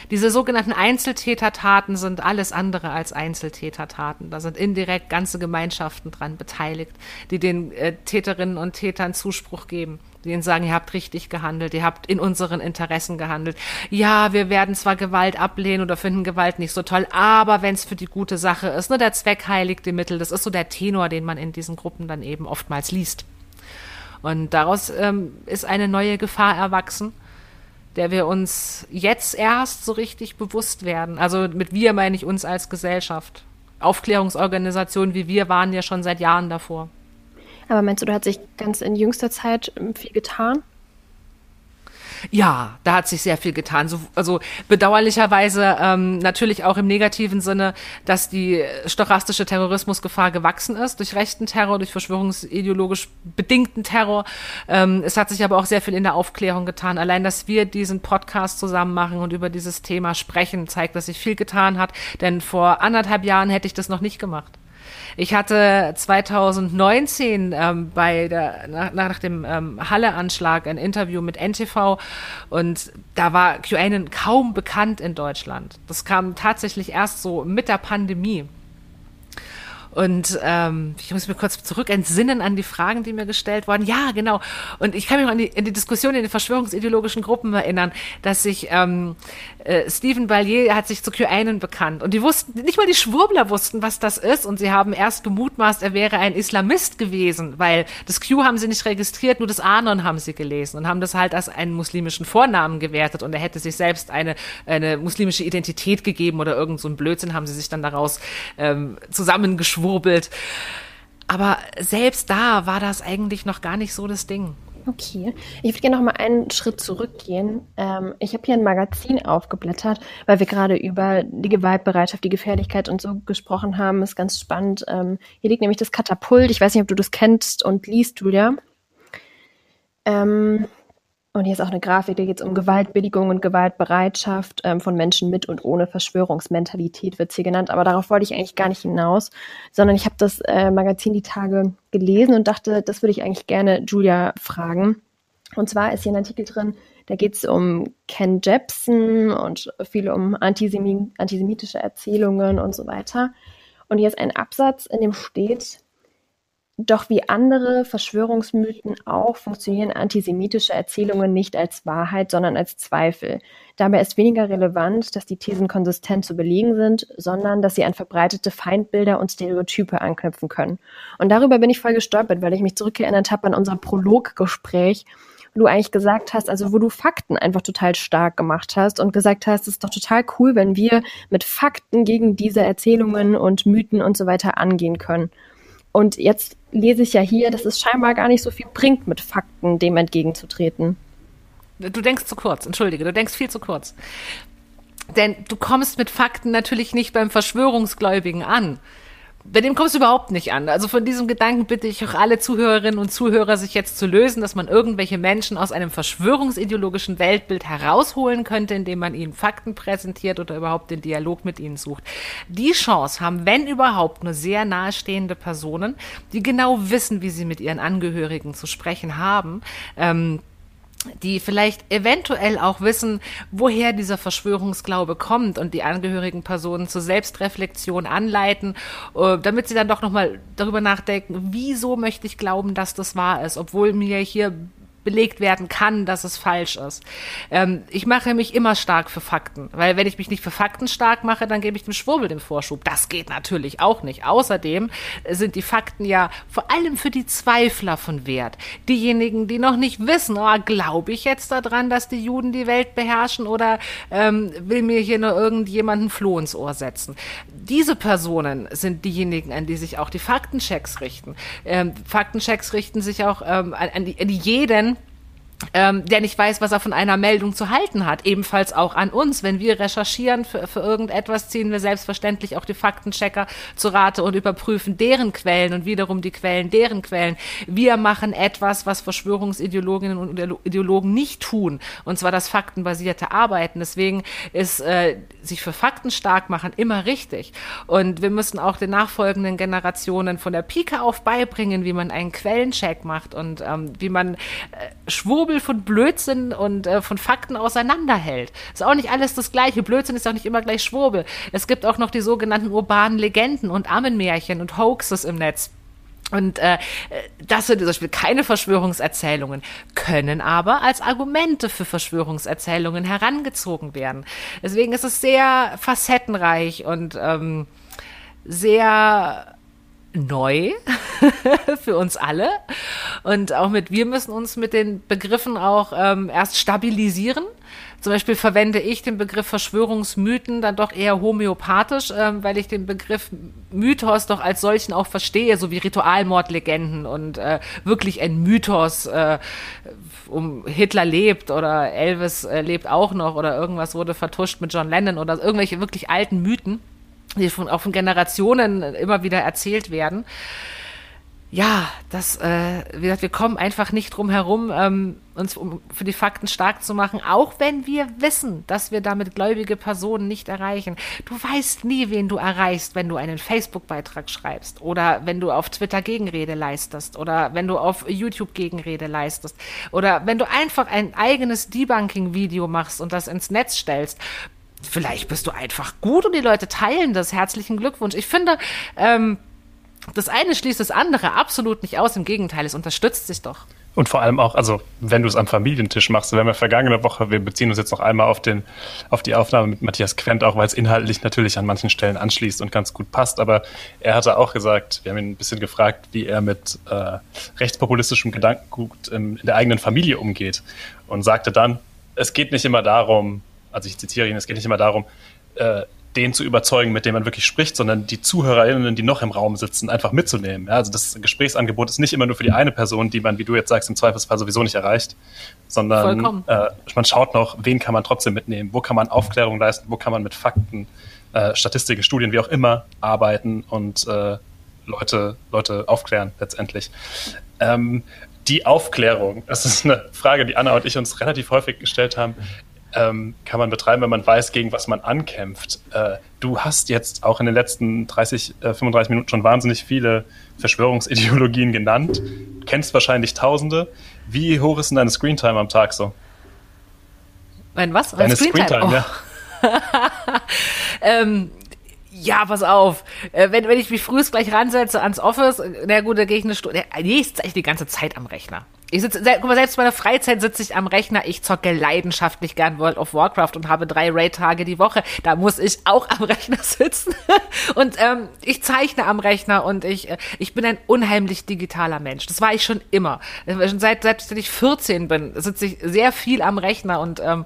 Diese sogenannten Einzeltätertaten sind alles andere als Einzeltätertaten. Da sind indirekt ganze Gemeinschaften dran beteiligt, die den äh, Täterinnen und Tätern Zuspruch geben die ihnen sagen, ihr habt richtig gehandelt, ihr habt in unseren Interessen gehandelt. Ja, wir werden zwar Gewalt ablehnen oder finden Gewalt nicht so toll, aber wenn es für die gute Sache ist, nur der Zweck heiligt die Mittel. Das ist so der Tenor, den man in diesen Gruppen dann eben oftmals liest. Und daraus ähm, ist eine neue Gefahr erwachsen, der wir uns jetzt erst so richtig bewusst werden. Also mit wir meine ich uns als Gesellschaft. Aufklärungsorganisationen wie wir waren ja schon seit Jahren davor. Aber meinst du, da hat sich ganz in jüngster Zeit ähm, viel getan? Ja, da hat sich sehr viel getan. So, also bedauerlicherweise ähm, natürlich auch im negativen Sinne, dass die stochastische Terrorismusgefahr gewachsen ist durch rechten Terror, durch verschwörungsideologisch bedingten Terror. Ähm, es hat sich aber auch sehr viel in der Aufklärung getan. Allein, dass wir diesen Podcast zusammen machen und über dieses Thema sprechen, zeigt, dass sich viel getan hat. Denn vor anderthalb Jahren hätte ich das noch nicht gemacht. Ich hatte 2019 ähm, bei der, nach, nach dem ähm, Halle-Anschlag ein Interview mit NTV und da war QAnon kaum bekannt in Deutschland. Das kam tatsächlich erst so mit der Pandemie. Und ähm, ich muss mir kurz zurück entsinnen an die Fragen, die mir gestellt wurden. Ja, genau. Und ich kann mich noch an die, an die Diskussion in den verschwörungsideologischen Gruppen erinnern, dass sich ähm, äh, Stephen Ballier hat sich zu QAnon bekannt. Und die wussten, nicht mal die Schwurbler wussten, was das ist. Und sie haben erst gemutmaßt, er wäre ein Islamist gewesen, weil das Q haben sie nicht registriert, nur das Anon haben sie gelesen und haben das halt als einen muslimischen Vornamen gewertet. Und er hätte sich selbst eine, eine muslimische Identität gegeben oder irgend so ein Blödsinn haben sie sich dann daraus ähm, zusammengeschworen geschwurbelt. Aber selbst da war das eigentlich noch gar nicht so das Ding. Okay, ich würde gerne noch mal einen Schritt zurückgehen. Ähm, ich habe hier ein Magazin aufgeblättert, weil wir gerade über die Gewaltbereitschaft, die Gefährlichkeit und so gesprochen haben. Ist ganz spannend. Ähm, hier liegt nämlich das Katapult. Ich weiß nicht, ob du das kennst und liest, Julia. Ähm, und hier ist auch eine Grafik, da geht es um Gewaltbilligung und Gewaltbereitschaft ähm, von Menschen mit und ohne Verschwörungsmentalität, wird hier genannt. Aber darauf wollte ich eigentlich gar nicht hinaus, sondern ich habe das äh, Magazin die Tage gelesen und dachte, das würde ich eigentlich gerne Julia fragen. Und zwar ist hier ein Artikel drin, da geht es um Ken Jepsen und viel um Antisemi antisemitische Erzählungen und so weiter. Und hier ist ein Absatz, in dem steht, doch wie andere Verschwörungsmythen auch funktionieren antisemitische Erzählungen nicht als Wahrheit, sondern als Zweifel. Dabei ist weniger relevant, dass die Thesen konsistent zu belegen sind, sondern dass sie an verbreitete Feindbilder und Stereotype anknüpfen können. Und darüber bin ich voll gestolpert, weil ich mich zurückerinnert habe an unser Prologgespräch, wo du eigentlich gesagt hast, also wo du Fakten einfach total stark gemacht hast und gesagt hast, es ist doch total cool, wenn wir mit Fakten gegen diese Erzählungen und Mythen und so weiter angehen können. Und jetzt lese ich ja hier, dass es scheinbar gar nicht so viel bringt, mit Fakten dem entgegenzutreten. Du denkst zu kurz, entschuldige, du denkst viel zu kurz. Denn du kommst mit Fakten natürlich nicht beim Verschwörungsgläubigen an bei dem kommst du überhaupt nicht an. Also von diesem Gedanken bitte ich auch alle Zuhörerinnen und Zuhörer, sich jetzt zu lösen, dass man irgendwelche Menschen aus einem verschwörungsideologischen Weltbild herausholen könnte, indem man ihnen Fakten präsentiert oder überhaupt den Dialog mit ihnen sucht. Die Chance haben, wenn überhaupt, nur sehr nahestehende Personen, die genau wissen, wie sie mit ihren Angehörigen zu sprechen haben. Ähm, die vielleicht eventuell auch wissen, woher dieser Verschwörungsglaube kommt und die angehörigen Personen zur Selbstreflexion anleiten, äh, damit sie dann doch nochmal darüber nachdenken, wieso möchte ich glauben, dass das wahr ist, obwohl mir hier belegt werden kann, dass es falsch ist. Ähm, ich mache mich immer stark für Fakten, weil wenn ich mich nicht für Fakten stark mache, dann gebe ich dem Schwurbel den Vorschub. Das geht natürlich auch nicht. Außerdem sind die Fakten ja vor allem für die Zweifler von Wert. Diejenigen, die noch nicht wissen, oh, glaube ich jetzt daran, dass die Juden die Welt beherrschen oder ähm, will mir hier nur irgendjemand ein Floh ins Ohr setzen. Diese Personen sind diejenigen, an die sich auch die Faktenchecks richten. Ähm, Faktenchecks richten sich auch ähm, an, an, die, an jeden, ähm, der nicht weiß, was er von einer Meldung zu halten hat. Ebenfalls auch an uns. Wenn wir recherchieren für, für irgendetwas, ziehen wir selbstverständlich auch die Faktenchecker zu Rate und überprüfen deren Quellen und wiederum die Quellen deren Quellen. Wir machen etwas, was Verschwörungsideologinnen und Ideologen nicht tun, und zwar das faktenbasierte Arbeiten. Deswegen ist äh, sich für Fakten stark machen immer richtig. Und wir müssen auch den nachfolgenden Generationen von der Pike auf beibringen, wie man einen Quellencheck macht und ähm, wie man äh, Schwurbel Schwurbel von Blödsinn und äh, von Fakten auseinanderhält. Ist auch nicht alles das Gleiche. Blödsinn ist auch nicht immer gleich Schwurbel. Es gibt auch noch die sogenannten urbanen Legenden und Ammenmärchen und Hoaxes im Netz. Und äh, das sind zum Beispiel keine Verschwörungserzählungen, können aber als Argumente für Verschwörungserzählungen herangezogen werden. Deswegen ist es sehr facettenreich und ähm, sehr neu [LAUGHS] für uns alle. Und auch mit, wir müssen uns mit den Begriffen auch ähm, erst stabilisieren. Zum Beispiel verwende ich den Begriff Verschwörungsmythen dann doch eher homöopathisch, ähm, weil ich den Begriff Mythos doch als solchen auch verstehe, so wie Ritualmordlegenden und äh, wirklich ein Mythos, äh, um Hitler lebt oder Elvis äh, lebt auch noch oder irgendwas wurde vertuscht mit John Lennon oder irgendwelche wirklich alten Mythen die von, auch von Generationen immer wieder erzählt werden. Ja, das, äh, wie gesagt, wir kommen einfach nicht drum herum, ähm, uns um, für die Fakten stark zu machen, auch wenn wir wissen, dass wir damit gläubige Personen nicht erreichen. Du weißt nie, wen du erreichst, wenn du einen Facebook-Beitrag schreibst oder wenn du auf Twitter Gegenrede leistest oder wenn du auf YouTube Gegenrede leistest oder wenn du einfach ein eigenes Debunking-Video machst und das ins Netz stellst vielleicht bist du einfach gut und die Leute teilen das. Herzlichen Glückwunsch. Ich finde, ähm, das eine schließt das andere absolut nicht aus. Im Gegenteil, es unterstützt sich doch. Und vor allem auch, also wenn du es am Familientisch machst, wir haben ja vergangene Woche, wir beziehen uns jetzt noch einmal auf, den, auf die Aufnahme mit Matthias Quent, auch weil es inhaltlich natürlich an manchen Stellen anschließt und ganz gut passt. Aber er hatte auch gesagt, wir haben ihn ein bisschen gefragt, wie er mit äh, rechtspopulistischem Gedankengut in, in der eigenen Familie umgeht. Und sagte dann, es geht nicht immer darum, also ich zitiere ihn, es geht nicht immer darum, äh, den zu überzeugen, mit dem man wirklich spricht, sondern die ZuhörerInnen, die noch im Raum sitzen, einfach mitzunehmen. Ja, also das Gesprächsangebot ist nicht immer nur für die eine Person, die man, wie du jetzt sagst, im Zweifelsfall sowieso nicht erreicht, sondern äh, man schaut noch, wen kann man trotzdem mitnehmen, wo kann man Aufklärung leisten, wo kann man mit Fakten, äh, Statistiken, Studien, wie auch immer arbeiten und äh, Leute, Leute aufklären letztendlich. Ähm, die Aufklärung, das ist eine Frage, die Anna und ich uns relativ häufig gestellt haben ähm, kann man betreiben, wenn man weiß, gegen was man ankämpft. Äh, du hast jetzt auch in den letzten 30, äh, 35 Minuten schon wahnsinnig viele Verschwörungsideologien genannt. Kennst wahrscheinlich Tausende. Wie hoch ist denn deine Screentime am Tag so? Mein was? Deine Screentime, Screen oh. ja. [LAUGHS] ähm, ja, pass auf. Äh, wenn, wenn ich mich frühest gleich ransetze ans Office, na gut, da gehe ich eine Stunde. Nee, ist eigentlich die ganze Zeit am Rechner. Ich sitze, selbst in meiner Freizeit sitze ich am Rechner. Ich zocke leidenschaftlich gern World of Warcraft und habe drei Raid-Tage die Woche. Da muss ich auch am [LAUGHS] Rechner sitzen. Und ähm, ich zeichne am Rechner und ich, äh, ich bin ein unheimlich digitaler Mensch. Das war ich schon immer. Schon seit, seit ich 14 bin, sitze ich sehr viel am Rechner und ähm,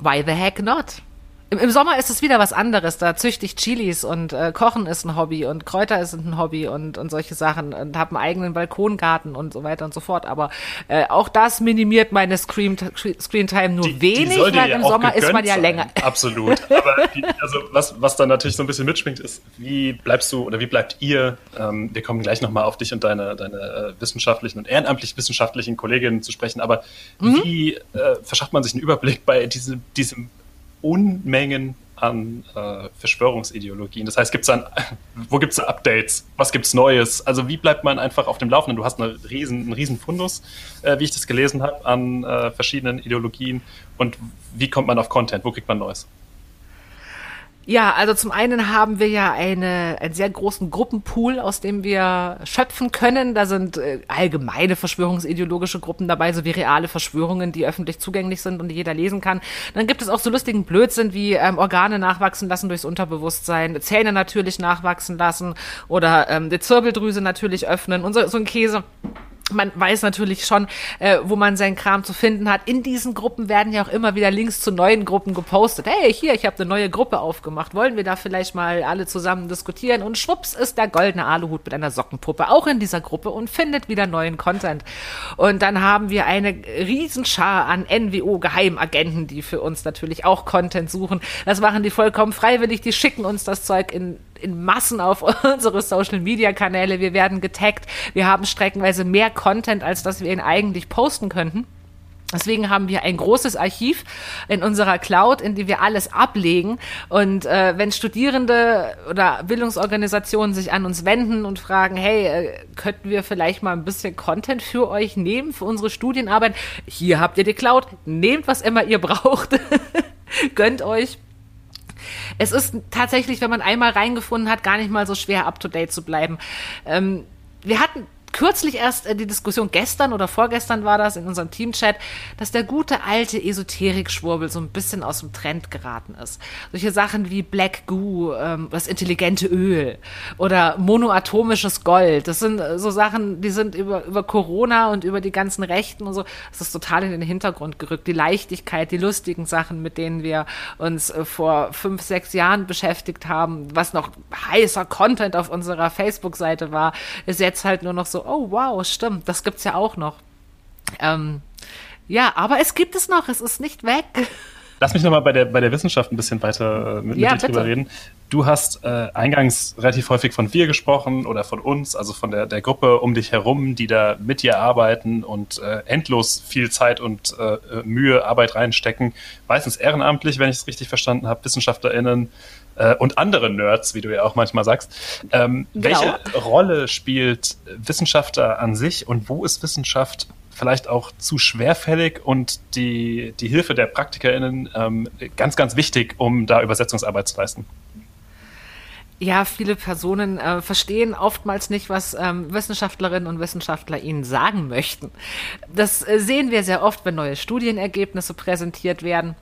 why the heck not? Im, Im, Sommer ist es wieder was anderes. Da züchte ich Chilis und äh, Kochen ist ein Hobby und Kräuter ist ein Hobby und, und solche Sachen und habe einen eigenen Balkongarten und so weiter und so fort. Aber äh, auch das minimiert meine Screen, Screen Time nur die, wenig, die weil im Sommer ist man ja sein. länger. [LAUGHS] Absolut. Aber die, also was, was dann natürlich so ein bisschen mitschwingt, ist, wie bleibst du oder wie bleibt ihr? Ähm, wir kommen gleich nochmal auf dich und deine, deine äh, wissenschaftlichen und ehrenamtlich wissenschaftlichen Kolleginnen zu sprechen. Aber mhm. wie äh, verschafft man sich einen Überblick bei diesem, diesem Unmengen an äh, Verschwörungsideologien. Das heißt, gibt's dann, wo gibt es Updates? Was gibt es Neues? Also wie bleibt man einfach auf dem Laufenden? Du hast eine riesen, einen riesen Fundus, äh, wie ich das gelesen habe, an äh, verschiedenen Ideologien. Und wie kommt man auf Content? Wo kriegt man Neues? Ja, also zum einen haben wir ja eine, einen sehr großen Gruppenpool, aus dem wir schöpfen können. Da sind äh, allgemeine verschwörungsideologische Gruppen dabei, so wie reale Verschwörungen, die öffentlich zugänglich sind und die jeder lesen kann. Dann gibt es auch so lustigen Blödsinn wie ähm, Organe nachwachsen lassen durchs Unterbewusstsein, Zähne natürlich nachwachsen lassen oder ähm, die Zirbeldrüse natürlich öffnen und so, so ein Käse man weiß natürlich schon, äh, wo man seinen Kram zu finden hat. In diesen Gruppen werden ja auch immer wieder Links zu neuen Gruppen gepostet. Hey, hier, ich habe eine neue Gruppe aufgemacht. Wollen wir da vielleicht mal alle zusammen diskutieren? Und schwupps ist der goldene Aluhut mit einer Sockenpuppe auch in dieser Gruppe und findet wieder neuen Content. Und dann haben wir eine Riesenschar an NWO-Geheimagenten, die für uns natürlich auch Content suchen. Das machen die vollkommen freiwillig. Die schicken uns das Zeug in in Massen auf [LAUGHS] unsere Social Media Kanäle. Wir werden getaggt. Wir haben streckenweise mehr Content, als dass wir ihn eigentlich posten könnten. Deswegen haben wir ein großes Archiv in unserer Cloud, in die wir alles ablegen. Und äh, wenn Studierende oder Bildungsorganisationen sich an uns wenden und fragen, hey, äh, könnten wir vielleicht mal ein bisschen Content für euch nehmen, für unsere Studienarbeit? Hier habt ihr die Cloud. Nehmt, was immer ihr [LAUGHS] braucht. Gönnt euch. Es ist tatsächlich, wenn man einmal reingefunden hat, gar nicht mal so schwer, up-to-date zu bleiben. Ähm, wir hatten kürzlich erst äh, die Diskussion, gestern oder vorgestern war das in unserem Teamchat, dass der gute alte Esoterik-Schwurbel so ein bisschen aus dem Trend geraten ist. Solche Sachen wie Black Goo, ähm, das intelligente Öl oder monoatomisches Gold, das sind äh, so Sachen, die sind über, über Corona und über die ganzen Rechten und so, das ist total in den Hintergrund gerückt. Die Leichtigkeit, die lustigen Sachen, mit denen wir uns äh, vor fünf, sechs Jahren beschäftigt haben, was noch heißer Content auf unserer Facebook-Seite war, ist jetzt halt nur noch so, oh wow, stimmt, das gibt's ja auch noch. Ähm, ja, aber es gibt es noch, es ist nicht weg. Lass mich nochmal bei der, bei der Wissenschaft ein bisschen weiter äh, mit, ja, mit dir drüber reden. Du hast äh, eingangs relativ häufig von wir gesprochen oder von uns, also von der, der Gruppe um dich herum, die da mit dir arbeiten und äh, endlos viel Zeit und äh, Mühe, Arbeit reinstecken. Meistens ehrenamtlich, wenn ich es richtig verstanden habe, WissenschaftlerInnen, äh, und andere Nerds, wie du ja auch manchmal sagst. Ähm, genau. Welche Rolle spielt Wissenschaftler an sich und wo ist Wissenschaft vielleicht auch zu schwerfällig und die, die Hilfe der PraktikerInnen ähm, ganz, ganz wichtig, um da Übersetzungsarbeit zu leisten? Ja, viele Personen äh, verstehen oftmals nicht, was ähm, Wissenschaftlerinnen und Wissenschaftler ihnen sagen möchten. Das äh, sehen wir sehr oft, wenn neue Studienergebnisse präsentiert werden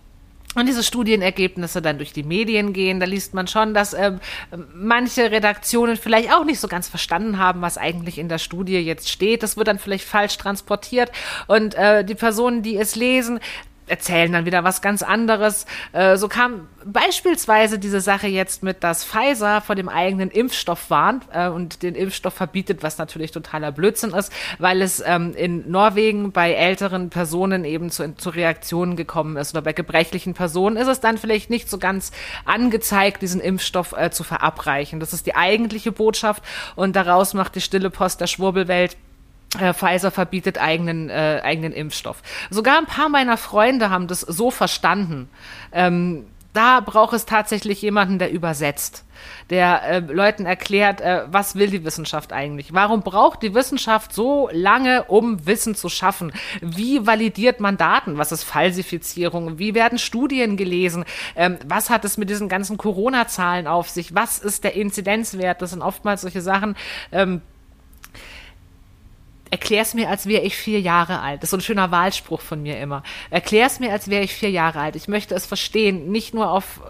und diese Studienergebnisse dann durch die Medien gehen, da liest man schon, dass äh, manche Redaktionen vielleicht auch nicht so ganz verstanden haben, was eigentlich in der Studie jetzt steht. Das wird dann vielleicht falsch transportiert und äh, die Personen, die es lesen, erzählen dann wieder was ganz anderes. Äh, so kam beispielsweise diese Sache jetzt mit, dass Pfizer vor dem eigenen Impfstoff warnt äh, und den Impfstoff verbietet, was natürlich totaler Blödsinn ist, weil es ähm, in Norwegen bei älteren Personen eben zu, zu Reaktionen gekommen ist oder bei gebrechlichen Personen ist es dann vielleicht nicht so ganz angezeigt, diesen Impfstoff äh, zu verabreichen. Das ist die eigentliche Botschaft und daraus macht die stille Post der Schwurbelwelt äh, Pfizer verbietet eigenen, äh, eigenen Impfstoff. Sogar ein paar meiner Freunde haben das so verstanden. Ähm, da braucht es tatsächlich jemanden, der übersetzt, der äh, Leuten erklärt, äh, was will die Wissenschaft eigentlich? Warum braucht die Wissenschaft so lange, um Wissen zu schaffen? Wie validiert man Daten? Was ist Falsifizierung? Wie werden Studien gelesen? Ähm, was hat es mit diesen ganzen Corona-Zahlen auf sich? Was ist der Inzidenzwert? Das sind oftmals solche Sachen. Ähm, erklär's mir, als wäre ich vier Jahre alt. Das ist so ein schöner Wahlspruch von mir immer. Erklär's mir, als wäre ich vier Jahre alt. Ich möchte es verstehen, nicht nur auf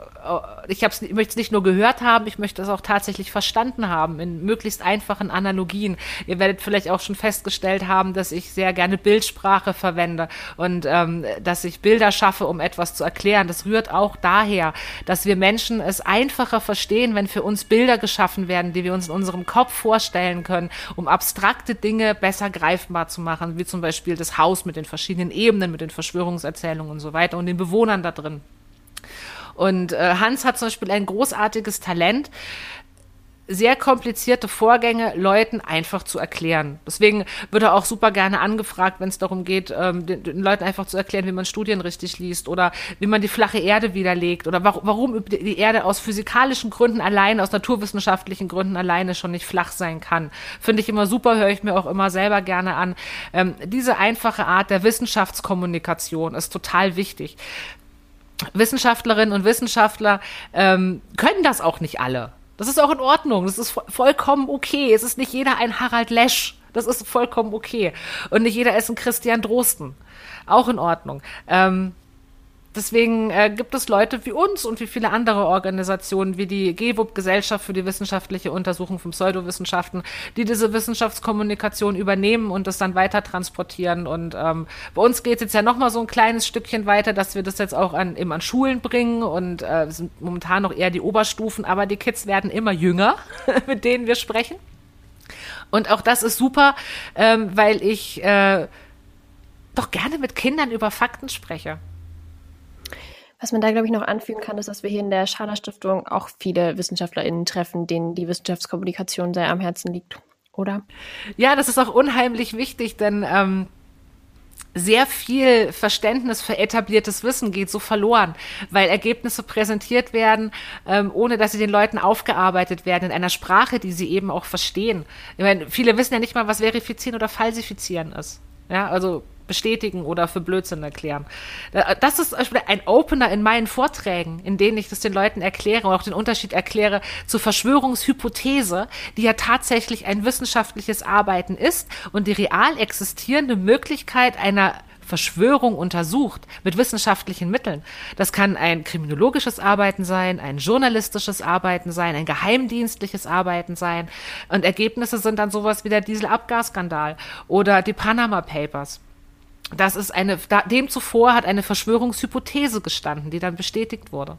ich, hab's, ich möchte es nicht nur gehört haben, ich möchte es auch tatsächlich verstanden haben, in möglichst einfachen Analogien. Ihr werdet vielleicht auch schon festgestellt haben, dass ich sehr gerne Bildsprache verwende und ähm, dass ich Bilder schaffe, um etwas zu erklären. Das rührt auch daher, dass wir Menschen es einfacher verstehen, wenn für uns Bilder geschaffen werden, die wir uns in unserem Kopf vorstellen können, um abstrakte Dinge besser greifbar zu machen, wie zum Beispiel das Haus mit den verschiedenen Ebenen, mit den Verschwörungserzählungen und so weiter und den Bewohnern da drin. Und äh, Hans hat zum Beispiel ein großartiges Talent, sehr komplizierte Vorgänge Leuten einfach zu erklären. Deswegen wird er auch super gerne angefragt, wenn es darum geht, ähm, den, den, Leuten einfach zu erklären, wie man Studien richtig liest oder wie man die flache Erde widerlegt oder warum, warum die Erde aus physikalischen Gründen allein, aus naturwissenschaftlichen Gründen alleine schon nicht flach sein kann. Finde ich immer super, höre ich mir auch immer selber gerne an. Ähm, diese einfache Art der Wissenschaftskommunikation ist total wichtig. Wissenschaftlerinnen und Wissenschaftler ähm, können das auch nicht alle. Das ist auch in Ordnung. Das ist vollkommen okay. Es ist nicht jeder ein Harald Lesch. Das ist vollkommen okay. Und nicht jeder ist ein Christian Drosten. Auch in Ordnung. Ähm, Deswegen äh, gibt es Leute wie uns und wie viele andere Organisationen, wie die GEWUB, Gesellschaft für die wissenschaftliche Untersuchung von Pseudowissenschaften, die diese Wissenschaftskommunikation übernehmen und das dann weiter transportieren. Und ähm, bei uns geht es jetzt ja noch mal so ein kleines Stückchen weiter, dass wir das jetzt auch an, eben an Schulen bringen und äh, sind momentan noch eher die Oberstufen, aber die Kids werden immer jünger, [LAUGHS] mit denen wir sprechen. Und auch das ist super, ähm, weil ich äh, doch gerne mit Kindern über Fakten spreche. Was man da, glaube ich, noch anfügen kann, ist, dass wir hier in der Schader Stiftung auch viele WissenschaftlerInnen treffen, denen die Wissenschaftskommunikation sehr am Herzen liegt, oder? Ja, das ist auch unheimlich wichtig, denn ähm, sehr viel Verständnis für etabliertes Wissen geht so verloren, weil Ergebnisse präsentiert werden, ähm, ohne dass sie den Leuten aufgearbeitet werden in einer Sprache, die sie eben auch verstehen. Ich meine, viele wissen ja nicht mal, was verifizieren oder falsifizieren ist. Ja, also bestätigen oder für Blödsinn erklären. Das ist ein Opener in meinen Vorträgen, in denen ich das den Leuten erkläre und auch den Unterschied erkläre zur Verschwörungshypothese, die ja tatsächlich ein wissenschaftliches Arbeiten ist und die real existierende Möglichkeit einer Verschwörung untersucht mit wissenschaftlichen Mitteln. Das kann ein kriminologisches Arbeiten sein, ein journalistisches Arbeiten sein, ein geheimdienstliches Arbeiten sein. Und Ergebnisse sind dann sowas wie der Dieselabgasskandal oder die Panama Papers das ist eine, da, dem zuvor hat eine Verschwörungshypothese gestanden, die dann bestätigt wurde.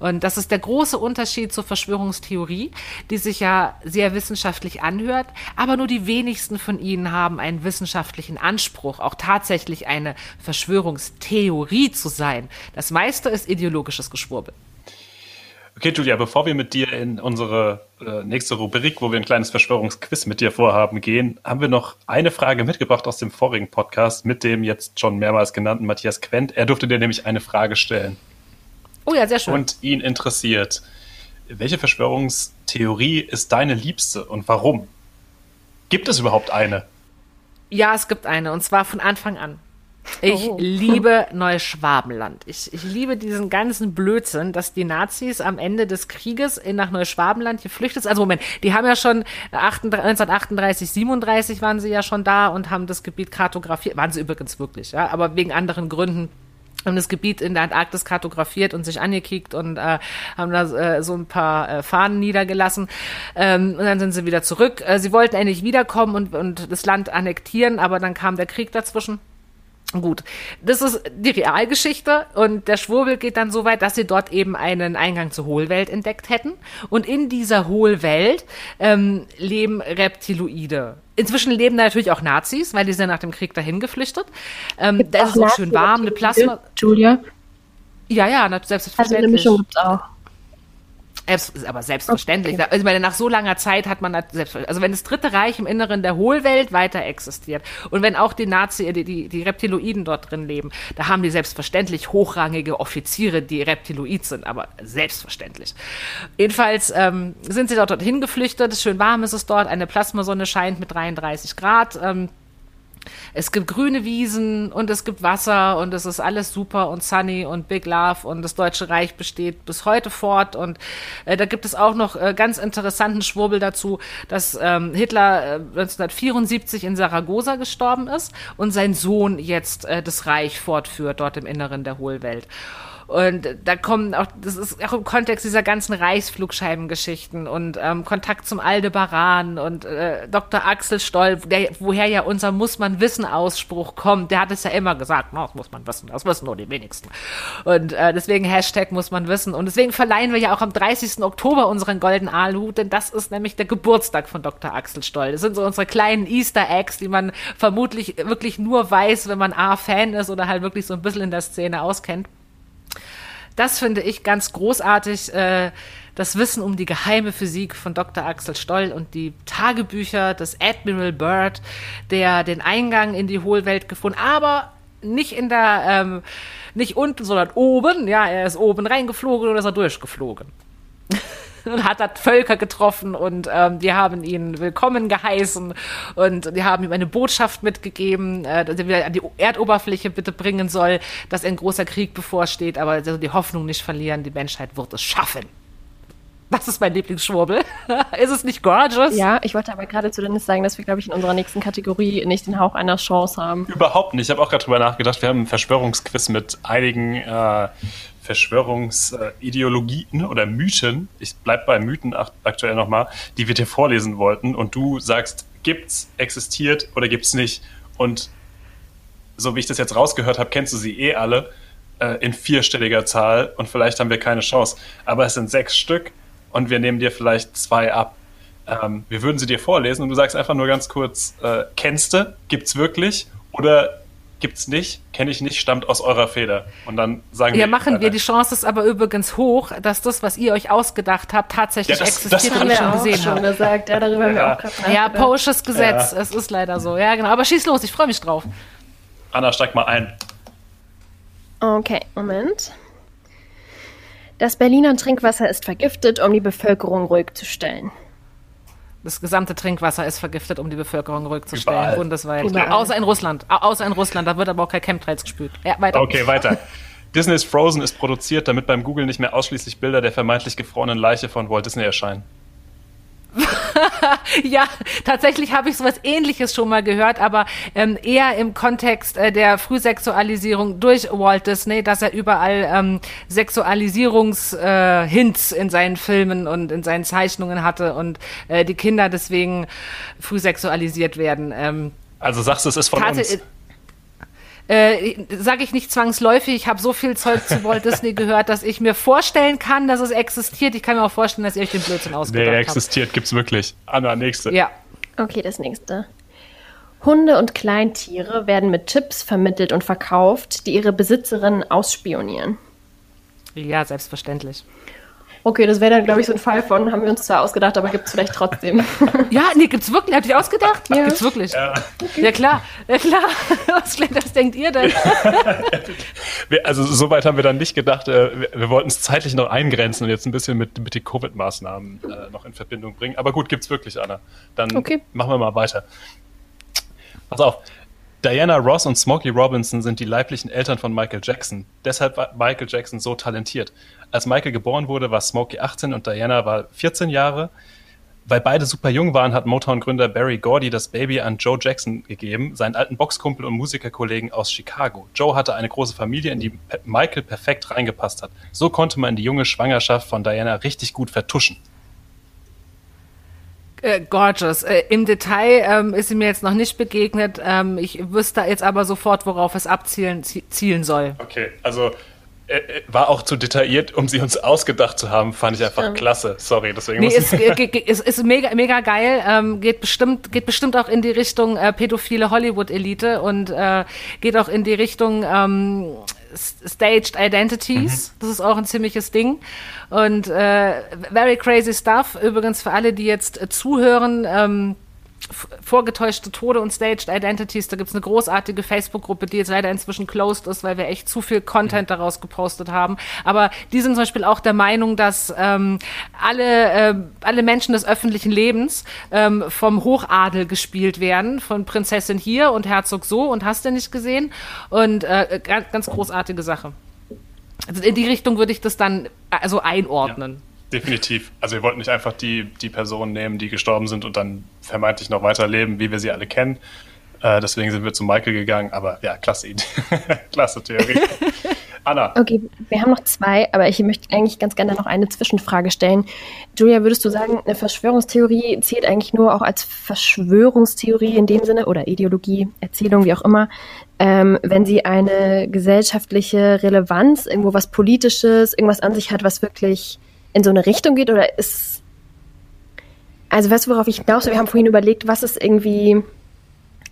Und das ist der große Unterschied zur Verschwörungstheorie, die sich ja sehr wissenschaftlich anhört, aber nur die wenigsten von ihnen haben einen wissenschaftlichen Anspruch, auch tatsächlich eine Verschwörungstheorie zu sein. Das meiste ist ideologisches Geschwurbel. Okay, Julia, bevor wir mit dir in unsere äh, nächste Rubrik, wo wir ein kleines Verschwörungsquiz mit dir vorhaben, gehen, haben wir noch eine Frage mitgebracht aus dem vorigen Podcast mit dem jetzt schon mehrmals genannten Matthias Quent. Er durfte dir nämlich eine Frage stellen. Oh ja, sehr schön. Und ihn interessiert. Welche Verschwörungstheorie ist deine liebste und warum? Gibt es überhaupt eine? Ja, es gibt eine und zwar von Anfang an. Ich oh. [LAUGHS] liebe Neuschwabenland. Ich, ich liebe diesen ganzen Blödsinn, dass die Nazis am Ende des Krieges in, nach Neuschwabenland geflüchtet sind. Also Moment, die haben ja schon 1938, 37 waren sie ja schon da und haben das Gebiet kartografiert. Waren sie übrigens wirklich, ja, aber wegen anderen Gründen haben das Gebiet in der Antarktis kartografiert und sich angekickt und äh, haben da äh, so ein paar äh, Fahnen niedergelassen. Ähm, und dann sind sie wieder zurück. Äh, sie wollten eigentlich wiederkommen und, und das Land annektieren, aber dann kam der Krieg dazwischen. Gut, das ist die Realgeschichte und der Schwurbel geht dann so weit, dass sie dort eben einen Eingang zur Hohlwelt entdeckt hätten und in dieser Hohlwelt ähm, leben Reptiloide. Inzwischen leben da natürlich auch Nazis, weil die sind nach dem Krieg dahin geflüchtet. Ähm, da ist es auch schön warm, eine Plasma. Julia? Ja, ja, selbstverständlich. Also eine Mischung gibt's auch. Aber selbstverständlich. Okay. Also ich meine, nach so langer Zeit hat man. Also wenn das Dritte Reich im Inneren der Hohlwelt weiter existiert und wenn auch die Nazi, die, die, die Reptiloiden dort drin leben, da haben die selbstverständlich hochrangige Offiziere, die Reptiloid sind, aber selbstverständlich. Jedenfalls ähm, sind sie dort dorthin geflüchtet. Schön warm ist es dort. Eine Plasmasonne scheint mit 33 Grad. Ähm, es gibt grüne Wiesen und es gibt Wasser und es ist alles super und sunny und Big Love und das Deutsche Reich besteht bis heute fort und äh, da gibt es auch noch äh, ganz interessanten Schwurbel dazu, dass ähm, Hitler äh, 1974 in Saragossa gestorben ist und sein Sohn jetzt äh, das Reich fortführt dort im Inneren der Hohlwelt. Und da kommen auch, das ist auch im Kontext dieser ganzen Reichsflugscheibengeschichten und ähm, Kontakt zum Aldebaran und äh, Dr. Axel Stoll, der, woher ja unser Muss man wissen Ausspruch kommt, der hat es ja immer gesagt, das muss man wissen, das wissen nur die wenigsten. Und äh, deswegen Hashtag muss man wissen. Und deswegen verleihen wir ja auch am 30. Oktober unseren goldenen Aalhut, denn das ist nämlich der Geburtstag von Dr. Axel Stoll. Das sind so unsere kleinen Easter Eggs, die man vermutlich wirklich nur weiß, wenn man A, Fan ist oder halt wirklich so ein bisschen in der Szene auskennt. Das finde ich ganz großartig. Äh, das Wissen um die geheime Physik von Dr. Axel Stoll und die Tagebücher des Admiral Byrd, der den Eingang in die Hohlwelt gefunden, aber nicht in der, ähm, nicht unten, sondern oben. Ja, er ist oben reingeflogen oder ist er durchgeflogen. [LAUGHS] und [LAUGHS] hat dort Völker getroffen und ähm, die haben ihn willkommen geheißen und die haben ihm eine Botschaft mitgegeben, äh, dass er wieder an die Erdoberfläche bitte bringen soll, dass ein großer Krieg bevorsteht, aber also die Hoffnung nicht verlieren, die Menschheit wird es schaffen. Das ist mein Lieblingsschwurbel. [LAUGHS] ist es nicht gorgeous? Ja, ich wollte aber gerade zu Dennis sagen, dass wir, glaube ich, in unserer nächsten Kategorie nicht den Hauch einer Chance haben. Überhaupt nicht. Ich habe auch gerade drüber nachgedacht. Wir haben einen Verschwörungsquiz mit einigen äh, Verschwörungsideologien oder Mythen, ich bleib bei Mythen aktuell nochmal, die wir dir vorlesen wollten und du sagst, gibt's, existiert oder gibt's nicht. Und so wie ich das jetzt rausgehört habe, kennst du sie eh alle äh, in vierstelliger Zahl und vielleicht haben wir keine Chance. Aber es sind sechs Stück und wir nehmen dir vielleicht zwei ab. Ähm, wir würden sie dir vorlesen und du sagst einfach nur ganz kurz, äh, kennst du, gibt's wirklich oder gibt's nicht, kenne ich nicht, stammt aus eurer Feder. Und dann sagen ja, wir. Ja, machen wir. Die Chance ist aber übrigens hoch, dass das, was ihr euch ausgedacht habt, tatsächlich ja, das, existiert das haben wir schon gesehen schon gesagt. Ja, darüber haben wir auch gerade Ja, Porsches Gesetz. Ja. Es ist leider so. Ja, genau. Aber schieß los, ich freue mich drauf. Anna, steig mal ein. Okay, Moment. Das Berliner Trinkwasser ist vergiftet, um die Bevölkerung ruhig zu stellen. Das gesamte Trinkwasser ist vergiftet, um die Bevölkerung ruhig zu stellen, Überall. bundesweit. Überall. Außer in Russland. Außer in Russland, da wird aber auch kein Chemtrails gespült. Ja, weiter. Okay, weiter. Disney's Frozen ist produziert, damit beim Google nicht mehr ausschließlich Bilder der vermeintlich gefrorenen Leiche von Walt Disney erscheinen. [LAUGHS] ja, tatsächlich habe ich sowas ähnliches schon mal gehört, aber ähm, eher im Kontext äh, Frühsexualisierung durch Walt Disney, dass er überall ähm, Sexualisierungshints äh, in seinen Filmen und in seinen Zeichnungen hatte und äh, die Kinder deswegen früh sexualisiert werden. Ähm, also sagst du, es ist von uns? Äh, sage ich nicht zwangsläufig, ich habe so viel Zeug zu Walt [LAUGHS] Disney gehört, dass ich mir vorstellen kann, dass es existiert. Ich kann mir auch vorstellen, dass ihr euch den Blödsinn ausgedacht habt. Nee, existiert, habt. gibt's wirklich. Anna, nächste. Ja. Okay, das nächste. Hunde und Kleintiere werden mit Chips vermittelt und verkauft, die ihre Besitzerinnen ausspionieren. Ja, selbstverständlich. Okay, das wäre dann, glaube ich, so ein Fall von, haben wir uns zwar ausgedacht, aber gibt es vielleicht trotzdem. [LAUGHS] ja, nee, gibt's wirklich. Habt ihr ausgedacht? Ja. Gibt's wirklich. Ja, okay. ja klar. Ja, klar. [LAUGHS] Was, was denkt ihr denn? [LAUGHS] also, so weit haben wir dann nicht gedacht. Äh, wir, wollten es zeitlich noch eingrenzen und jetzt ein bisschen mit, mit den Covid-Maßnahmen äh, noch in Verbindung bringen. Aber gut, gibt's wirklich, Anna. Dann okay. machen wir mal weiter. Pass auf. Diana Ross und Smokey Robinson sind die leiblichen Eltern von Michael Jackson. Deshalb war Michael Jackson so talentiert. Als Michael geboren wurde, war Smokey 18 und Diana war 14 Jahre. Weil beide super jung waren, hat Motown-Gründer Barry Gordy das Baby an Joe Jackson gegeben, seinen alten Boxkumpel und Musikerkollegen aus Chicago. Joe hatte eine große Familie, in die Michael perfekt reingepasst hat. So konnte man die junge Schwangerschaft von Diana richtig gut vertuschen. Äh, gorgeous. Äh, Im Detail ähm, ist sie mir jetzt noch nicht begegnet. Ähm, ich wüsste jetzt aber sofort, worauf es abzielen zielen soll. Okay, also war auch zu detailliert, um sie uns ausgedacht zu haben, fand ich einfach ja. klasse. Sorry, deswegen nee, muss ist, ist, ist mega, mega geil. Ähm, geht bestimmt, geht bestimmt auch in die Richtung äh, pädophile Hollywood-Elite und äh, geht auch in die Richtung ähm, Staged Identities. Mhm. Das ist auch ein ziemliches Ding. Und äh, very crazy stuff. Übrigens für alle, die jetzt äh, zuhören. Vorgetäuschte Tode und Staged Identities. Da gibt es eine großartige Facebook-Gruppe, die jetzt leider inzwischen closed ist, weil wir echt zu viel Content daraus gepostet haben. Aber die sind zum Beispiel auch der Meinung, dass ähm, alle, äh, alle Menschen des öffentlichen Lebens ähm, vom Hochadel gespielt werden, von Prinzessin hier und Herzog so und hast du nicht gesehen. Und äh, ganz, ganz großartige Sache. Also in die Richtung würde ich das dann also einordnen. Ja. Definitiv. Also wir wollten nicht einfach die, die Personen nehmen, die gestorben sind und dann vermeintlich noch weiterleben, wie wir sie alle kennen. Äh, deswegen sind wir zu Michael gegangen. Aber ja, klasse Idee. [LAUGHS] klasse Theorie. [LAUGHS] Anna. Okay, wir haben noch zwei, aber ich möchte eigentlich ganz gerne noch eine Zwischenfrage stellen. Julia, würdest du sagen, eine Verschwörungstheorie zählt eigentlich nur auch als Verschwörungstheorie in dem Sinne oder Ideologie, Erzählung, wie auch immer, ähm, wenn sie eine gesellschaftliche Relevanz, irgendwo was Politisches, irgendwas an sich hat, was wirklich in so eine Richtung geht oder ist. Also weißt du, worauf ich hinaus? Wir haben vorhin überlegt, was ist irgendwie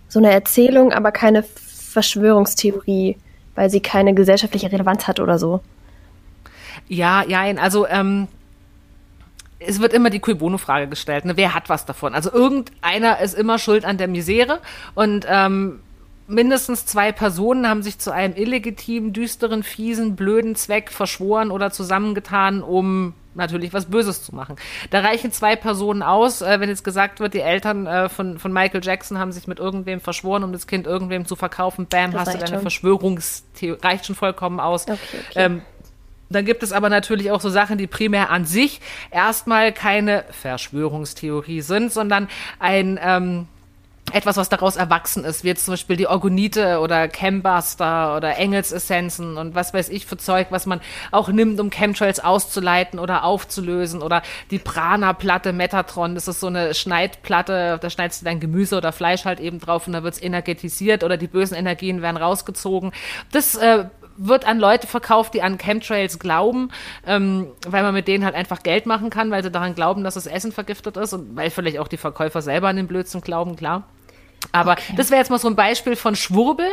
so eine Erzählung, aber keine Verschwörungstheorie, weil sie keine gesellschaftliche Relevanz hat oder so. Ja, ja, also ähm, es wird immer die Cui Bono-Frage gestellt. Ne? Wer hat was davon? Also irgendeiner ist immer schuld an der Misere und ähm, mindestens zwei Personen haben sich zu einem illegitimen, düsteren, fiesen, blöden Zweck verschworen oder zusammengetan, um natürlich was Böses zu machen. Da reichen zwei Personen aus, äh, wenn jetzt gesagt wird, die Eltern äh, von, von Michael Jackson haben sich mit irgendwem verschworen, um das Kind irgendwem zu verkaufen. Bam, das hast du deine Verschwörungstheorie. Reicht schon vollkommen aus. Okay, okay. Ähm, dann gibt es aber natürlich auch so Sachen, die primär an sich erstmal keine Verschwörungstheorie sind, sondern ein ähm, etwas, was daraus erwachsen ist, wie jetzt zum Beispiel die Orgonite oder Chembuster oder Engelsessenzen und was weiß ich für Zeug, was man auch nimmt, um Chemtrails auszuleiten oder aufzulösen oder die Prana-Platte Metatron, das ist so eine Schneidplatte, da schneidest du dein Gemüse oder Fleisch halt eben drauf und da wird's energetisiert oder die bösen Energien werden rausgezogen. Das äh, wird an Leute verkauft, die an Chemtrails glauben, ähm, weil man mit denen halt einfach Geld machen kann, weil sie daran glauben, dass das Essen vergiftet ist und weil vielleicht auch die Verkäufer selber an den Blödsinn glauben, klar. Aber okay. das wäre jetzt mal so ein Beispiel von Schwurbel,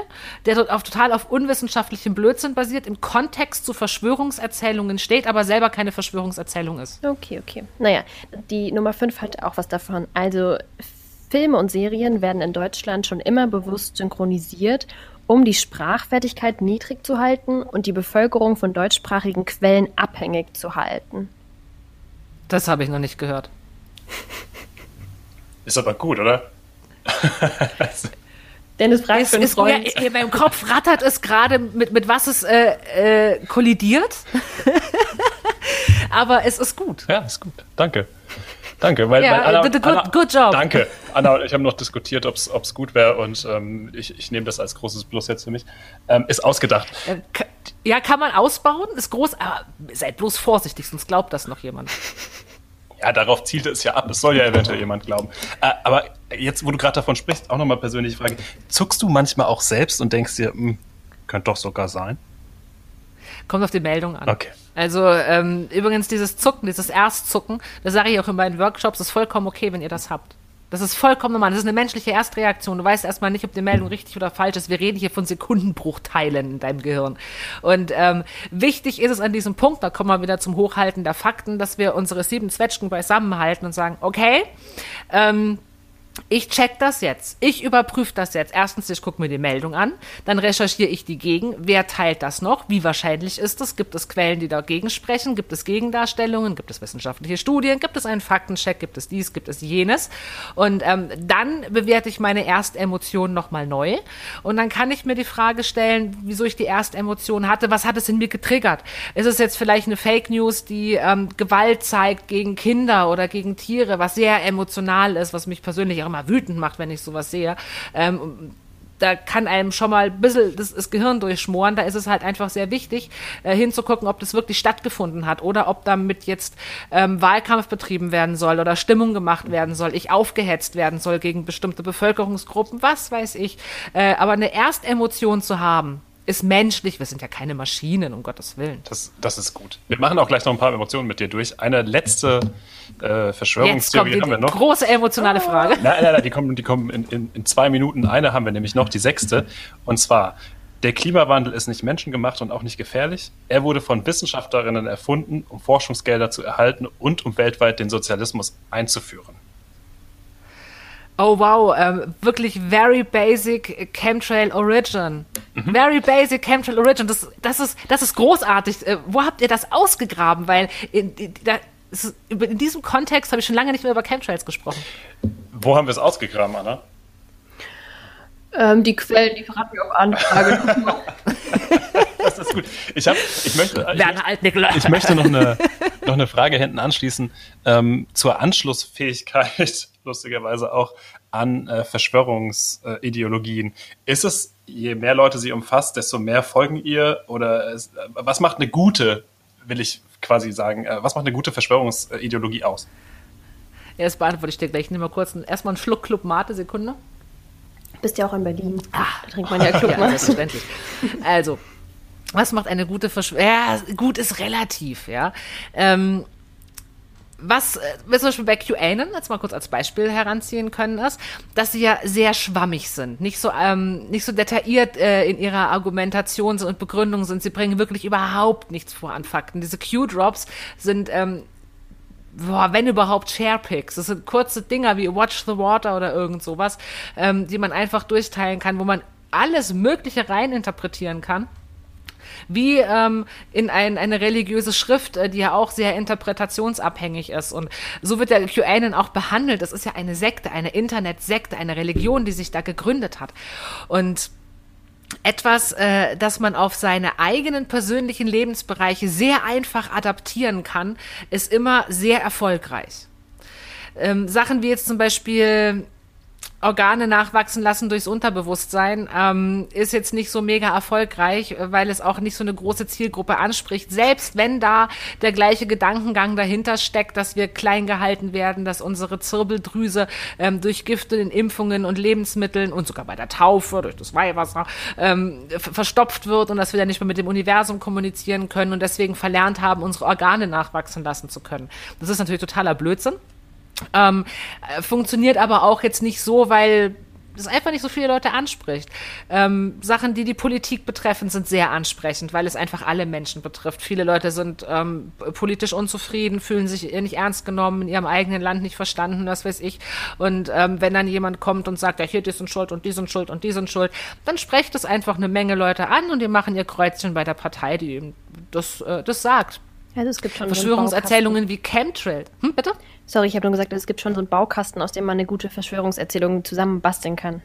der dort auf, total auf unwissenschaftlichem Blödsinn basiert, im Kontext zu Verschwörungserzählungen steht, aber selber keine Verschwörungserzählung ist. Okay, okay. Naja, die Nummer 5 hat auch was davon. Also Filme und Serien werden in Deutschland schon immer bewusst synchronisiert, um die Sprachfertigkeit niedrig zu halten und die Bevölkerung von deutschsprachigen Quellen abhängig zu halten. Das habe ich noch nicht gehört. [LAUGHS] Ist aber gut, oder? [LAUGHS] Dennis fragt für einen ist, Freund. Ja, in meinem Kopf rattert es gerade, mit, mit was es äh, äh, kollidiert. [LAUGHS] Aber es ist gut. Ja, ist gut. Danke. Danke. Weil, ja, weil Anna, good, Anna, good job. Danke. Anna und ich haben noch diskutiert, ob es gut wäre und ähm, ich, ich nehme das als großes Plus jetzt für mich. Ähm, ist ausgedacht. Äh, ja, kann man ausbauen, ist groß, aber seid bloß vorsichtig, sonst glaubt das noch jemand. Ja, darauf zielt es ja ab. Es soll ja eventuell jemand glauben. Äh, aber jetzt, wo du gerade davon sprichst, auch nochmal persönliche Frage. Zuckst du manchmal auch selbst und denkst dir, hm, könnte doch sogar sein? Kommt auf die Meldung an. Okay. Also ähm, übrigens dieses Zucken, dieses Erstzucken, das sage ich auch in meinen Workshops, ist vollkommen okay, wenn ihr das habt. Das ist vollkommen normal. Das ist eine menschliche Erstreaktion. Du weißt erstmal nicht, ob die Meldung richtig oder falsch ist. Wir reden hier von Sekundenbruchteilen in deinem Gehirn. Und ähm, wichtig ist es an diesem Punkt, da kommen wir wieder zum Hochhalten der Fakten, dass wir unsere sieben Zwetschgen beisammenhalten und sagen, okay, ähm, ich check das jetzt. Ich überprüfe das jetzt. Erstens, ich gucke mir die Meldung an. Dann recherchiere ich die gegen. Wer teilt das noch? Wie wahrscheinlich ist es? Gibt es Quellen, die dagegen sprechen? Gibt es Gegendarstellungen? Gibt es wissenschaftliche Studien? Gibt es einen Faktencheck? Gibt es dies? Gibt es jenes? Und ähm, dann bewerte ich meine Erstemotion nochmal neu. Und dann kann ich mir die Frage stellen, wieso ich die Erstemotion hatte. Was hat es in mir getriggert? Ist es jetzt vielleicht eine Fake News, die ähm, Gewalt zeigt gegen Kinder oder gegen Tiere, was sehr emotional ist, was mich persönlich auch immer wütend macht, wenn ich sowas sehe. Ähm, da kann einem schon mal ein bisschen das, das, Gehirn durchschmoren. Da ist es halt einfach sehr wichtig, äh, hinzugucken, ob das wirklich stattgefunden hat oder ob damit jetzt ähm, Wahlkampf betrieben werden soll oder Stimmung gemacht werden soll, ich aufgehetzt werden soll gegen bestimmte Bevölkerungsgruppen, was weiß ich. Äh, aber eine Erstemotion zu haben, ist menschlich. Wir sind ja keine Maschinen, um Gottes Willen. Das, das ist gut. Wir machen auch gleich noch ein paar Emotionen mit dir durch. Eine letzte äh, Verschwörungstheorie haben wir noch. Große emotionale Frage. Nein, nein, nein, die kommen, die kommen in, in, in zwei Minuten. Eine haben wir nämlich noch, die sechste. Und zwar, der Klimawandel ist nicht menschengemacht und auch nicht gefährlich. Er wurde von Wissenschaftlerinnen erfunden, um Forschungsgelder zu erhalten und um weltweit den Sozialismus einzuführen. Oh wow, ähm, wirklich very basic Chemtrail Origin. Mhm. Very basic Chemtrail Origin. Das, das, ist, das ist großartig. Äh, wo habt ihr das ausgegraben? Weil in, in, da, ist, in diesem Kontext habe ich schon lange nicht mehr über Chemtrails gesprochen. Wo haben wir es ausgegraben, Anna? Ähm, die Quellen, die verraten wir auf Anfrage. das ist gut. Ich, hab, ich, möchte, ich, ich möchte noch eine, noch eine Frage hinten anschließen ähm, zur Anschlussfähigkeit, lustigerweise auch an äh, Verschwörungsideologien. Ist es, je mehr Leute sie umfasst, desto mehr folgen ihr? Oder ist, äh, was macht eine gute, will ich quasi sagen, äh, was macht eine gute Verschwörungsideologie aus? Das beantworte ich dir gleich. Ich nehme mal kurz einen, erstmal einen Schluck Club Mate, Sekunde. Bist ja auch in Berlin. Ah, da trinkt man ja [LAUGHS] Club Mate. Ja, also, was macht eine gute Verschwörung? Ja, gut ist relativ, ja. Ähm, was äh, wir zum Beispiel bei QAnon jetzt mal kurz als Beispiel heranziehen können, ist, dass sie ja sehr schwammig sind, nicht so ähm, nicht so detailliert äh, in ihrer Argumentation und Begründung sind. Sie bringen wirklich überhaupt nichts vor an Fakten. Diese Q-Drops sind ähm, boah, wenn überhaupt Sharepics. Das sind kurze Dinger wie Watch the Water oder irgend sowas, ähm, die man einfach durchteilen kann, wo man alles Mögliche reininterpretieren kann wie ähm, in ein, eine religiöse Schrift, äh, die ja auch sehr interpretationsabhängig ist. Und so wird der QAnon auch behandelt. Das ist ja eine Sekte, eine Internetsekte, eine Religion, die sich da gegründet hat. Und etwas, äh, das man auf seine eigenen persönlichen Lebensbereiche sehr einfach adaptieren kann, ist immer sehr erfolgreich. Ähm, Sachen wie jetzt zum Beispiel Organe nachwachsen lassen durchs Unterbewusstsein, ähm, ist jetzt nicht so mega erfolgreich, weil es auch nicht so eine große Zielgruppe anspricht. Selbst wenn da der gleiche Gedankengang dahinter steckt, dass wir klein gehalten werden, dass unsere Zirbeldrüse ähm, durch Gifte in Impfungen und Lebensmitteln und sogar bei der Taufe durch das Weihwasser ähm, verstopft wird und dass wir dann nicht mehr mit dem Universum kommunizieren können und deswegen verlernt haben, unsere Organe nachwachsen lassen zu können. Das ist natürlich totaler Blödsinn. Ähm, äh, funktioniert aber auch jetzt nicht so, weil das einfach nicht so viele Leute anspricht. Ähm, Sachen, die die Politik betreffen, sind sehr ansprechend, weil es einfach alle Menschen betrifft. Viele Leute sind ähm, politisch unzufrieden, fühlen sich nicht ernst genommen, in ihrem eigenen Land nicht verstanden, was weiß ich. Und ähm, wenn dann jemand kommt und sagt, ja, hier, die sind schuld und die sind schuld und die sind schuld, dann sprecht es einfach eine Menge Leute an und die machen ihr Kreuzchen bei der Partei, die das, äh, das sagt. Also es gibt schon Verschwörungserzählungen wie Chemtrail. Hm, bitte? Sorry, ich habe nur gesagt, es gibt schon so einen Baukasten, aus dem man eine gute Verschwörungserzählung zusammenbasteln kann.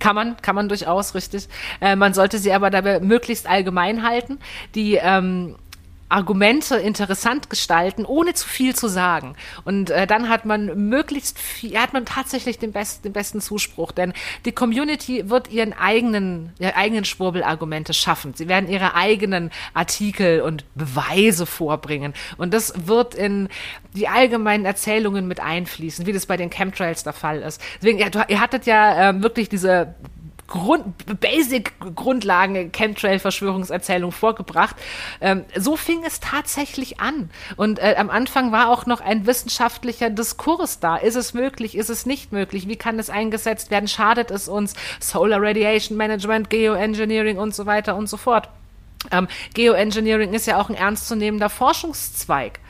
Kann man, kann man durchaus, richtig. Äh, man sollte sie aber dabei möglichst allgemein halten. Die ähm, Argumente interessant gestalten, ohne zu viel zu sagen. Und äh, dann hat man möglichst viel, hat man tatsächlich den besten, den besten Zuspruch, denn die Community wird ihren eigenen, ihre eigenen Schwurbelargumente schaffen. Sie werden ihre eigenen Artikel und Beweise vorbringen. Und das wird in die allgemeinen Erzählungen mit einfließen, wie das bei den Chemtrails der Fall ist. Deswegen, ja, du, ihr hattet ja äh, wirklich diese Grund, Basic-Grundlagen Chemtrail-Verschwörungserzählung vorgebracht. Ähm, so fing es tatsächlich an. Und äh, am Anfang war auch noch ein wissenschaftlicher Diskurs da. Ist es möglich? Ist es nicht möglich? Wie kann es eingesetzt werden? Schadet es uns? Solar Radiation Management, Geoengineering und so weiter und so fort. Ähm, Geoengineering ist ja auch ein ernstzunehmender Forschungszweig.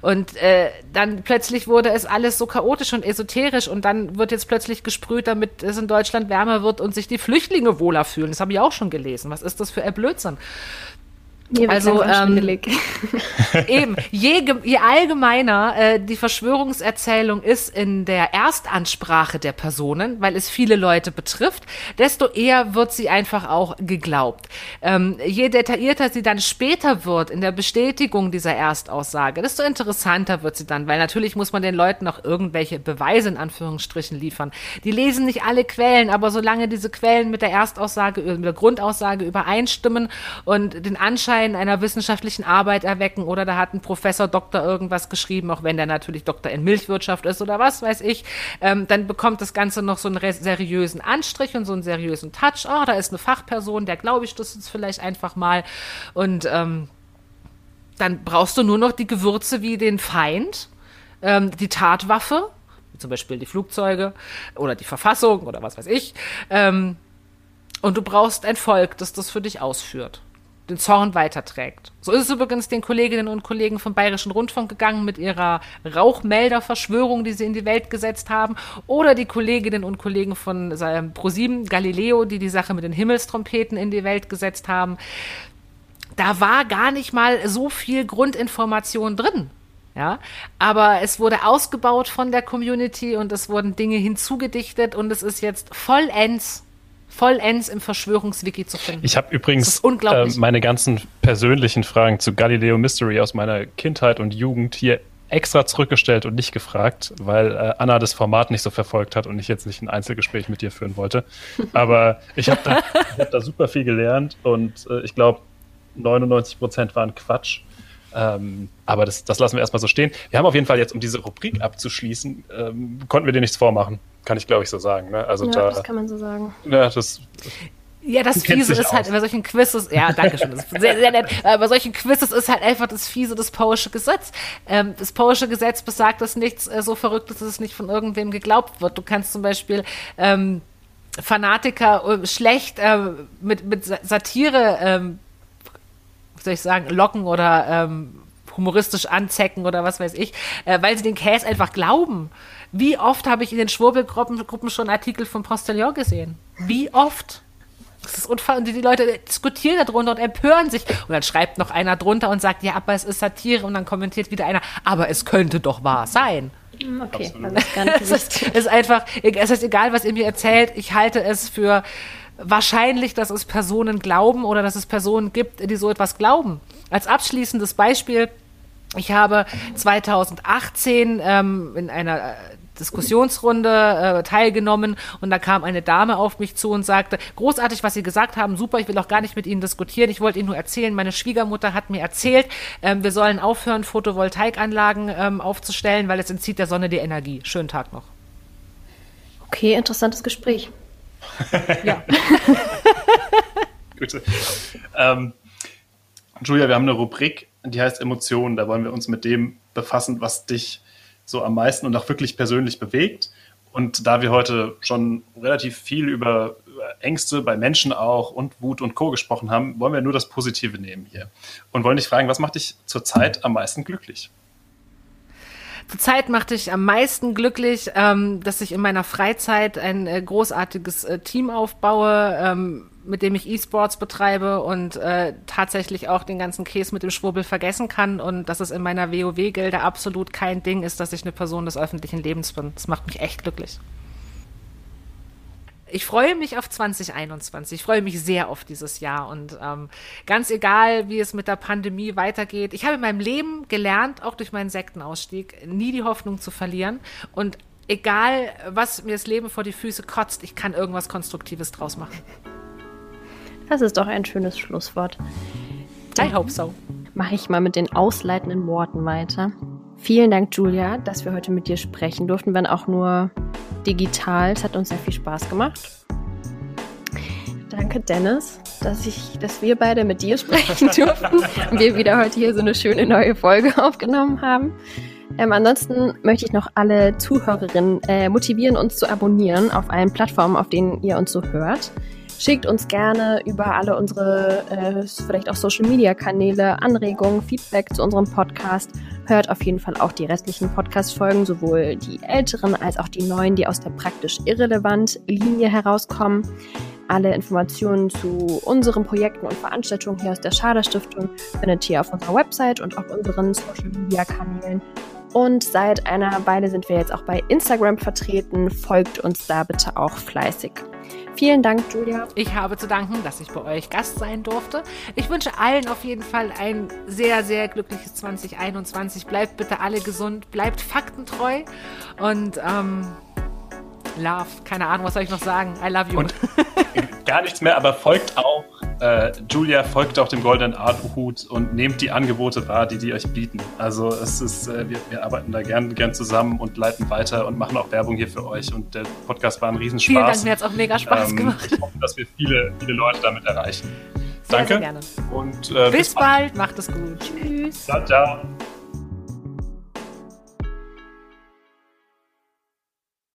Und äh, dann plötzlich wurde es alles so chaotisch und esoterisch und dann wird jetzt plötzlich gesprüht, damit es in Deutschland wärmer wird und sich die Flüchtlinge wohler fühlen. Das habe ich auch schon gelesen. Was ist das für ein Blödsinn? Mir also ähm, [LAUGHS] eben, je, je allgemeiner äh, die Verschwörungserzählung ist in der Erstansprache der Personen, weil es viele Leute betrifft, desto eher wird sie einfach auch geglaubt. Ähm, je detaillierter sie dann später wird in der Bestätigung dieser Erstaussage, desto interessanter wird sie dann, weil natürlich muss man den Leuten auch irgendwelche Beweise in Anführungsstrichen liefern. Die lesen nicht alle Quellen, aber solange diese Quellen mit der Erstaussage, mit der Grundaussage übereinstimmen und den Anschein in einer wissenschaftlichen Arbeit erwecken oder da hat ein Professor Doktor irgendwas geschrieben, auch wenn der natürlich Doktor in Milchwirtschaft ist oder was weiß ich, ähm, dann bekommt das Ganze noch so einen seriösen Anstrich und so einen seriösen Touch. Oh, da ist eine Fachperson, der glaube ich das jetzt vielleicht einfach mal und ähm, dann brauchst du nur noch die Gewürze wie den Feind, ähm, die Tatwaffe, wie zum Beispiel die Flugzeuge oder die Verfassung oder was weiß ich. Ähm, und du brauchst ein Volk, das das für dich ausführt. Den Zorn weiterträgt. So ist es übrigens den Kolleginnen und Kollegen vom Bayerischen Rundfunk gegangen mit ihrer Rauchmelderverschwörung, die sie in die Welt gesetzt haben, oder die Kolleginnen und Kollegen von ProSieben Galileo, die die Sache mit den Himmelstrompeten in die Welt gesetzt haben. Da war gar nicht mal so viel Grundinformation drin. Ja, aber es wurde ausgebaut von der Community und es wurden Dinge hinzugedichtet und es ist jetzt vollends vollends im Verschwörungswiki zu finden. Ich habe übrigens äh, meine ganzen persönlichen Fragen zu Galileo Mystery aus meiner Kindheit und Jugend hier extra zurückgestellt und nicht gefragt, weil äh, Anna das Format nicht so verfolgt hat und ich jetzt nicht ein Einzelgespräch mit dir führen wollte. [LAUGHS] Aber ich habe da, hab da super viel gelernt und äh, ich glaube, 99 Prozent waren Quatsch. Ähm, aber das, das lassen wir erstmal so stehen. Wir haben auf jeden Fall jetzt, um diese Rubrik abzuschließen, ähm, konnten wir dir nichts vormachen. Kann ich, glaube ich, so sagen. Ne? Also ja, da, das kann man so sagen. Ja, das, ja, das Fiese ist halt bei solchen Quizzes, ja, danke schön, das ist sehr, sehr nett, bei solchen Quizzes ist halt einfach das Fiese das Poesche Gesetz. Ähm, das Poesche Gesetz besagt, dass nichts äh, so verrückt ist, dass es nicht von irgendwem geglaubt wird. Du kannst zum Beispiel ähm, Fanatiker äh, schlecht äh, mit, mit Satire ähm, soll ich sagen, locken oder ähm, humoristisch anzecken oder was weiß ich, äh, weil sie den Käse einfach glauben. Wie oft habe ich in den Schwurbelgruppen schon Artikel vom Postillon gesehen? Wie oft? Das ist unfassbar. Und die, die Leute diskutieren darunter und empören sich. Und dann schreibt noch einer drunter und sagt, ja, aber es ist Satire. Und dann kommentiert wieder einer, aber es könnte doch wahr sein. Hm, okay, das ist, [LAUGHS] ist einfach, es ist egal, was ihr mir erzählt. Ich halte es für wahrscheinlich, dass es Personen glauben oder dass es Personen gibt, die so etwas glauben. Als abschließendes Beispiel, ich habe 2018 ähm, in einer äh, Diskussionsrunde äh, teilgenommen und da kam eine Dame auf mich zu und sagte, großartig, was Sie gesagt haben, super, ich will auch gar nicht mit Ihnen diskutieren, ich wollte Ihnen nur erzählen, meine Schwiegermutter hat mir erzählt, ähm, wir sollen aufhören, Photovoltaikanlagen ähm, aufzustellen, weil es entzieht der Sonne die Energie. Schönen Tag noch. Okay, interessantes Gespräch. [LAUGHS] ja. [LAUGHS] Gut. Ähm, Julia, wir haben eine Rubrik, die heißt Emotionen. Da wollen wir uns mit dem befassen, was dich so am meisten und auch wirklich persönlich bewegt. Und da wir heute schon relativ viel über Ängste bei Menschen auch und Wut und Co. gesprochen haben, wollen wir nur das Positive nehmen hier. Und wollen dich fragen, was macht dich zurzeit am meisten glücklich? Zurzeit macht dich am meisten glücklich, ähm, dass ich in meiner Freizeit ein äh, großartiges äh, Team aufbaue, ähm, mit dem ich E-Sports betreibe und äh, tatsächlich auch den ganzen Käse mit dem Schwurbel vergessen kann und dass es in meiner WoW-Gilde absolut kein Ding ist, dass ich eine Person des öffentlichen Lebens bin. Das macht mich echt glücklich ich freue mich auf 2021. Ich freue mich sehr auf dieses Jahr und ähm, ganz egal, wie es mit der Pandemie weitergeht. Ich habe in meinem Leben gelernt, auch durch meinen Sektenausstieg, nie die Hoffnung zu verlieren und egal, was mir das Leben vor die Füße kotzt, ich kann irgendwas Konstruktives draus machen. Das ist doch ein schönes Schlusswort. I hope so. Mache ich mal mit den ausleitenden Worten weiter. Vielen Dank, Julia, dass wir heute mit dir sprechen durften, wenn auch nur digital. Es hat uns sehr viel Spaß gemacht. Danke, Dennis, dass, ich, dass wir beide mit dir sprechen [LAUGHS] durften und wir wieder heute hier so eine schöne neue Folge [LAUGHS] aufgenommen haben. Ähm, ansonsten möchte ich noch alle Zuhörerinnen äh, motivieren, uns zu abonnieren auf allen Plattformen, auf denen ihr uns so hört. Schickt uns gerne über alle unsere, äh, vielleicht auch Social Media Kanäle, Anregungen, Feedback zu unserem Podcast. Hört auf jeden Fall auch die restlichen Podcast-Folgen, sowohl die älteren als auch die neuen, die aus der praktisch irrelevant Linie herauskommen. Alle Informationen zu unseren Projekten und Veranstaltungen hier aus der Schader Stiftung findet ihr auf unserer Website und auf unseren Social Media Kanälen. Und seit einer Weile sind wir jetzt auch bei Instagram vertreten. Folgt uns da bitte auch fleißig. Vielen Dank, Julia. Ich habe zu danken, dass ich bei euch Gast sein durfte. Ich wünsche allen auf jeden Fall ein sehr, sehr glückliches 2021. Bleibt bitte alle gesund, bleibt faktentreu und ähm, love. Keine Ahnung, was soll ich noch sagen? I love you. Und [LAUGHS] gar nichts mehr, aber folgt auch äh, Julia folgt auch dem goldenen Arthur-Hut und nehmt die Angebote wahr, die die euch bieten. Also es ist, äh, wir, wir, arbeiten da gern, gern zusammen und leiten weiter und machen auch Werbung hier für euch. Und der Podcast war ein Riesenspaß. Vielen Dank, mir hat es auch mega Spaß ähm, gemacht. Ich hoffe, dass wir viele, viele Leute damit erreichen. Sehr, Danke. Sehr gerne. Und äh, bis, bis bald. bald. Macht es gut. Tschüss. Ciao, ciao.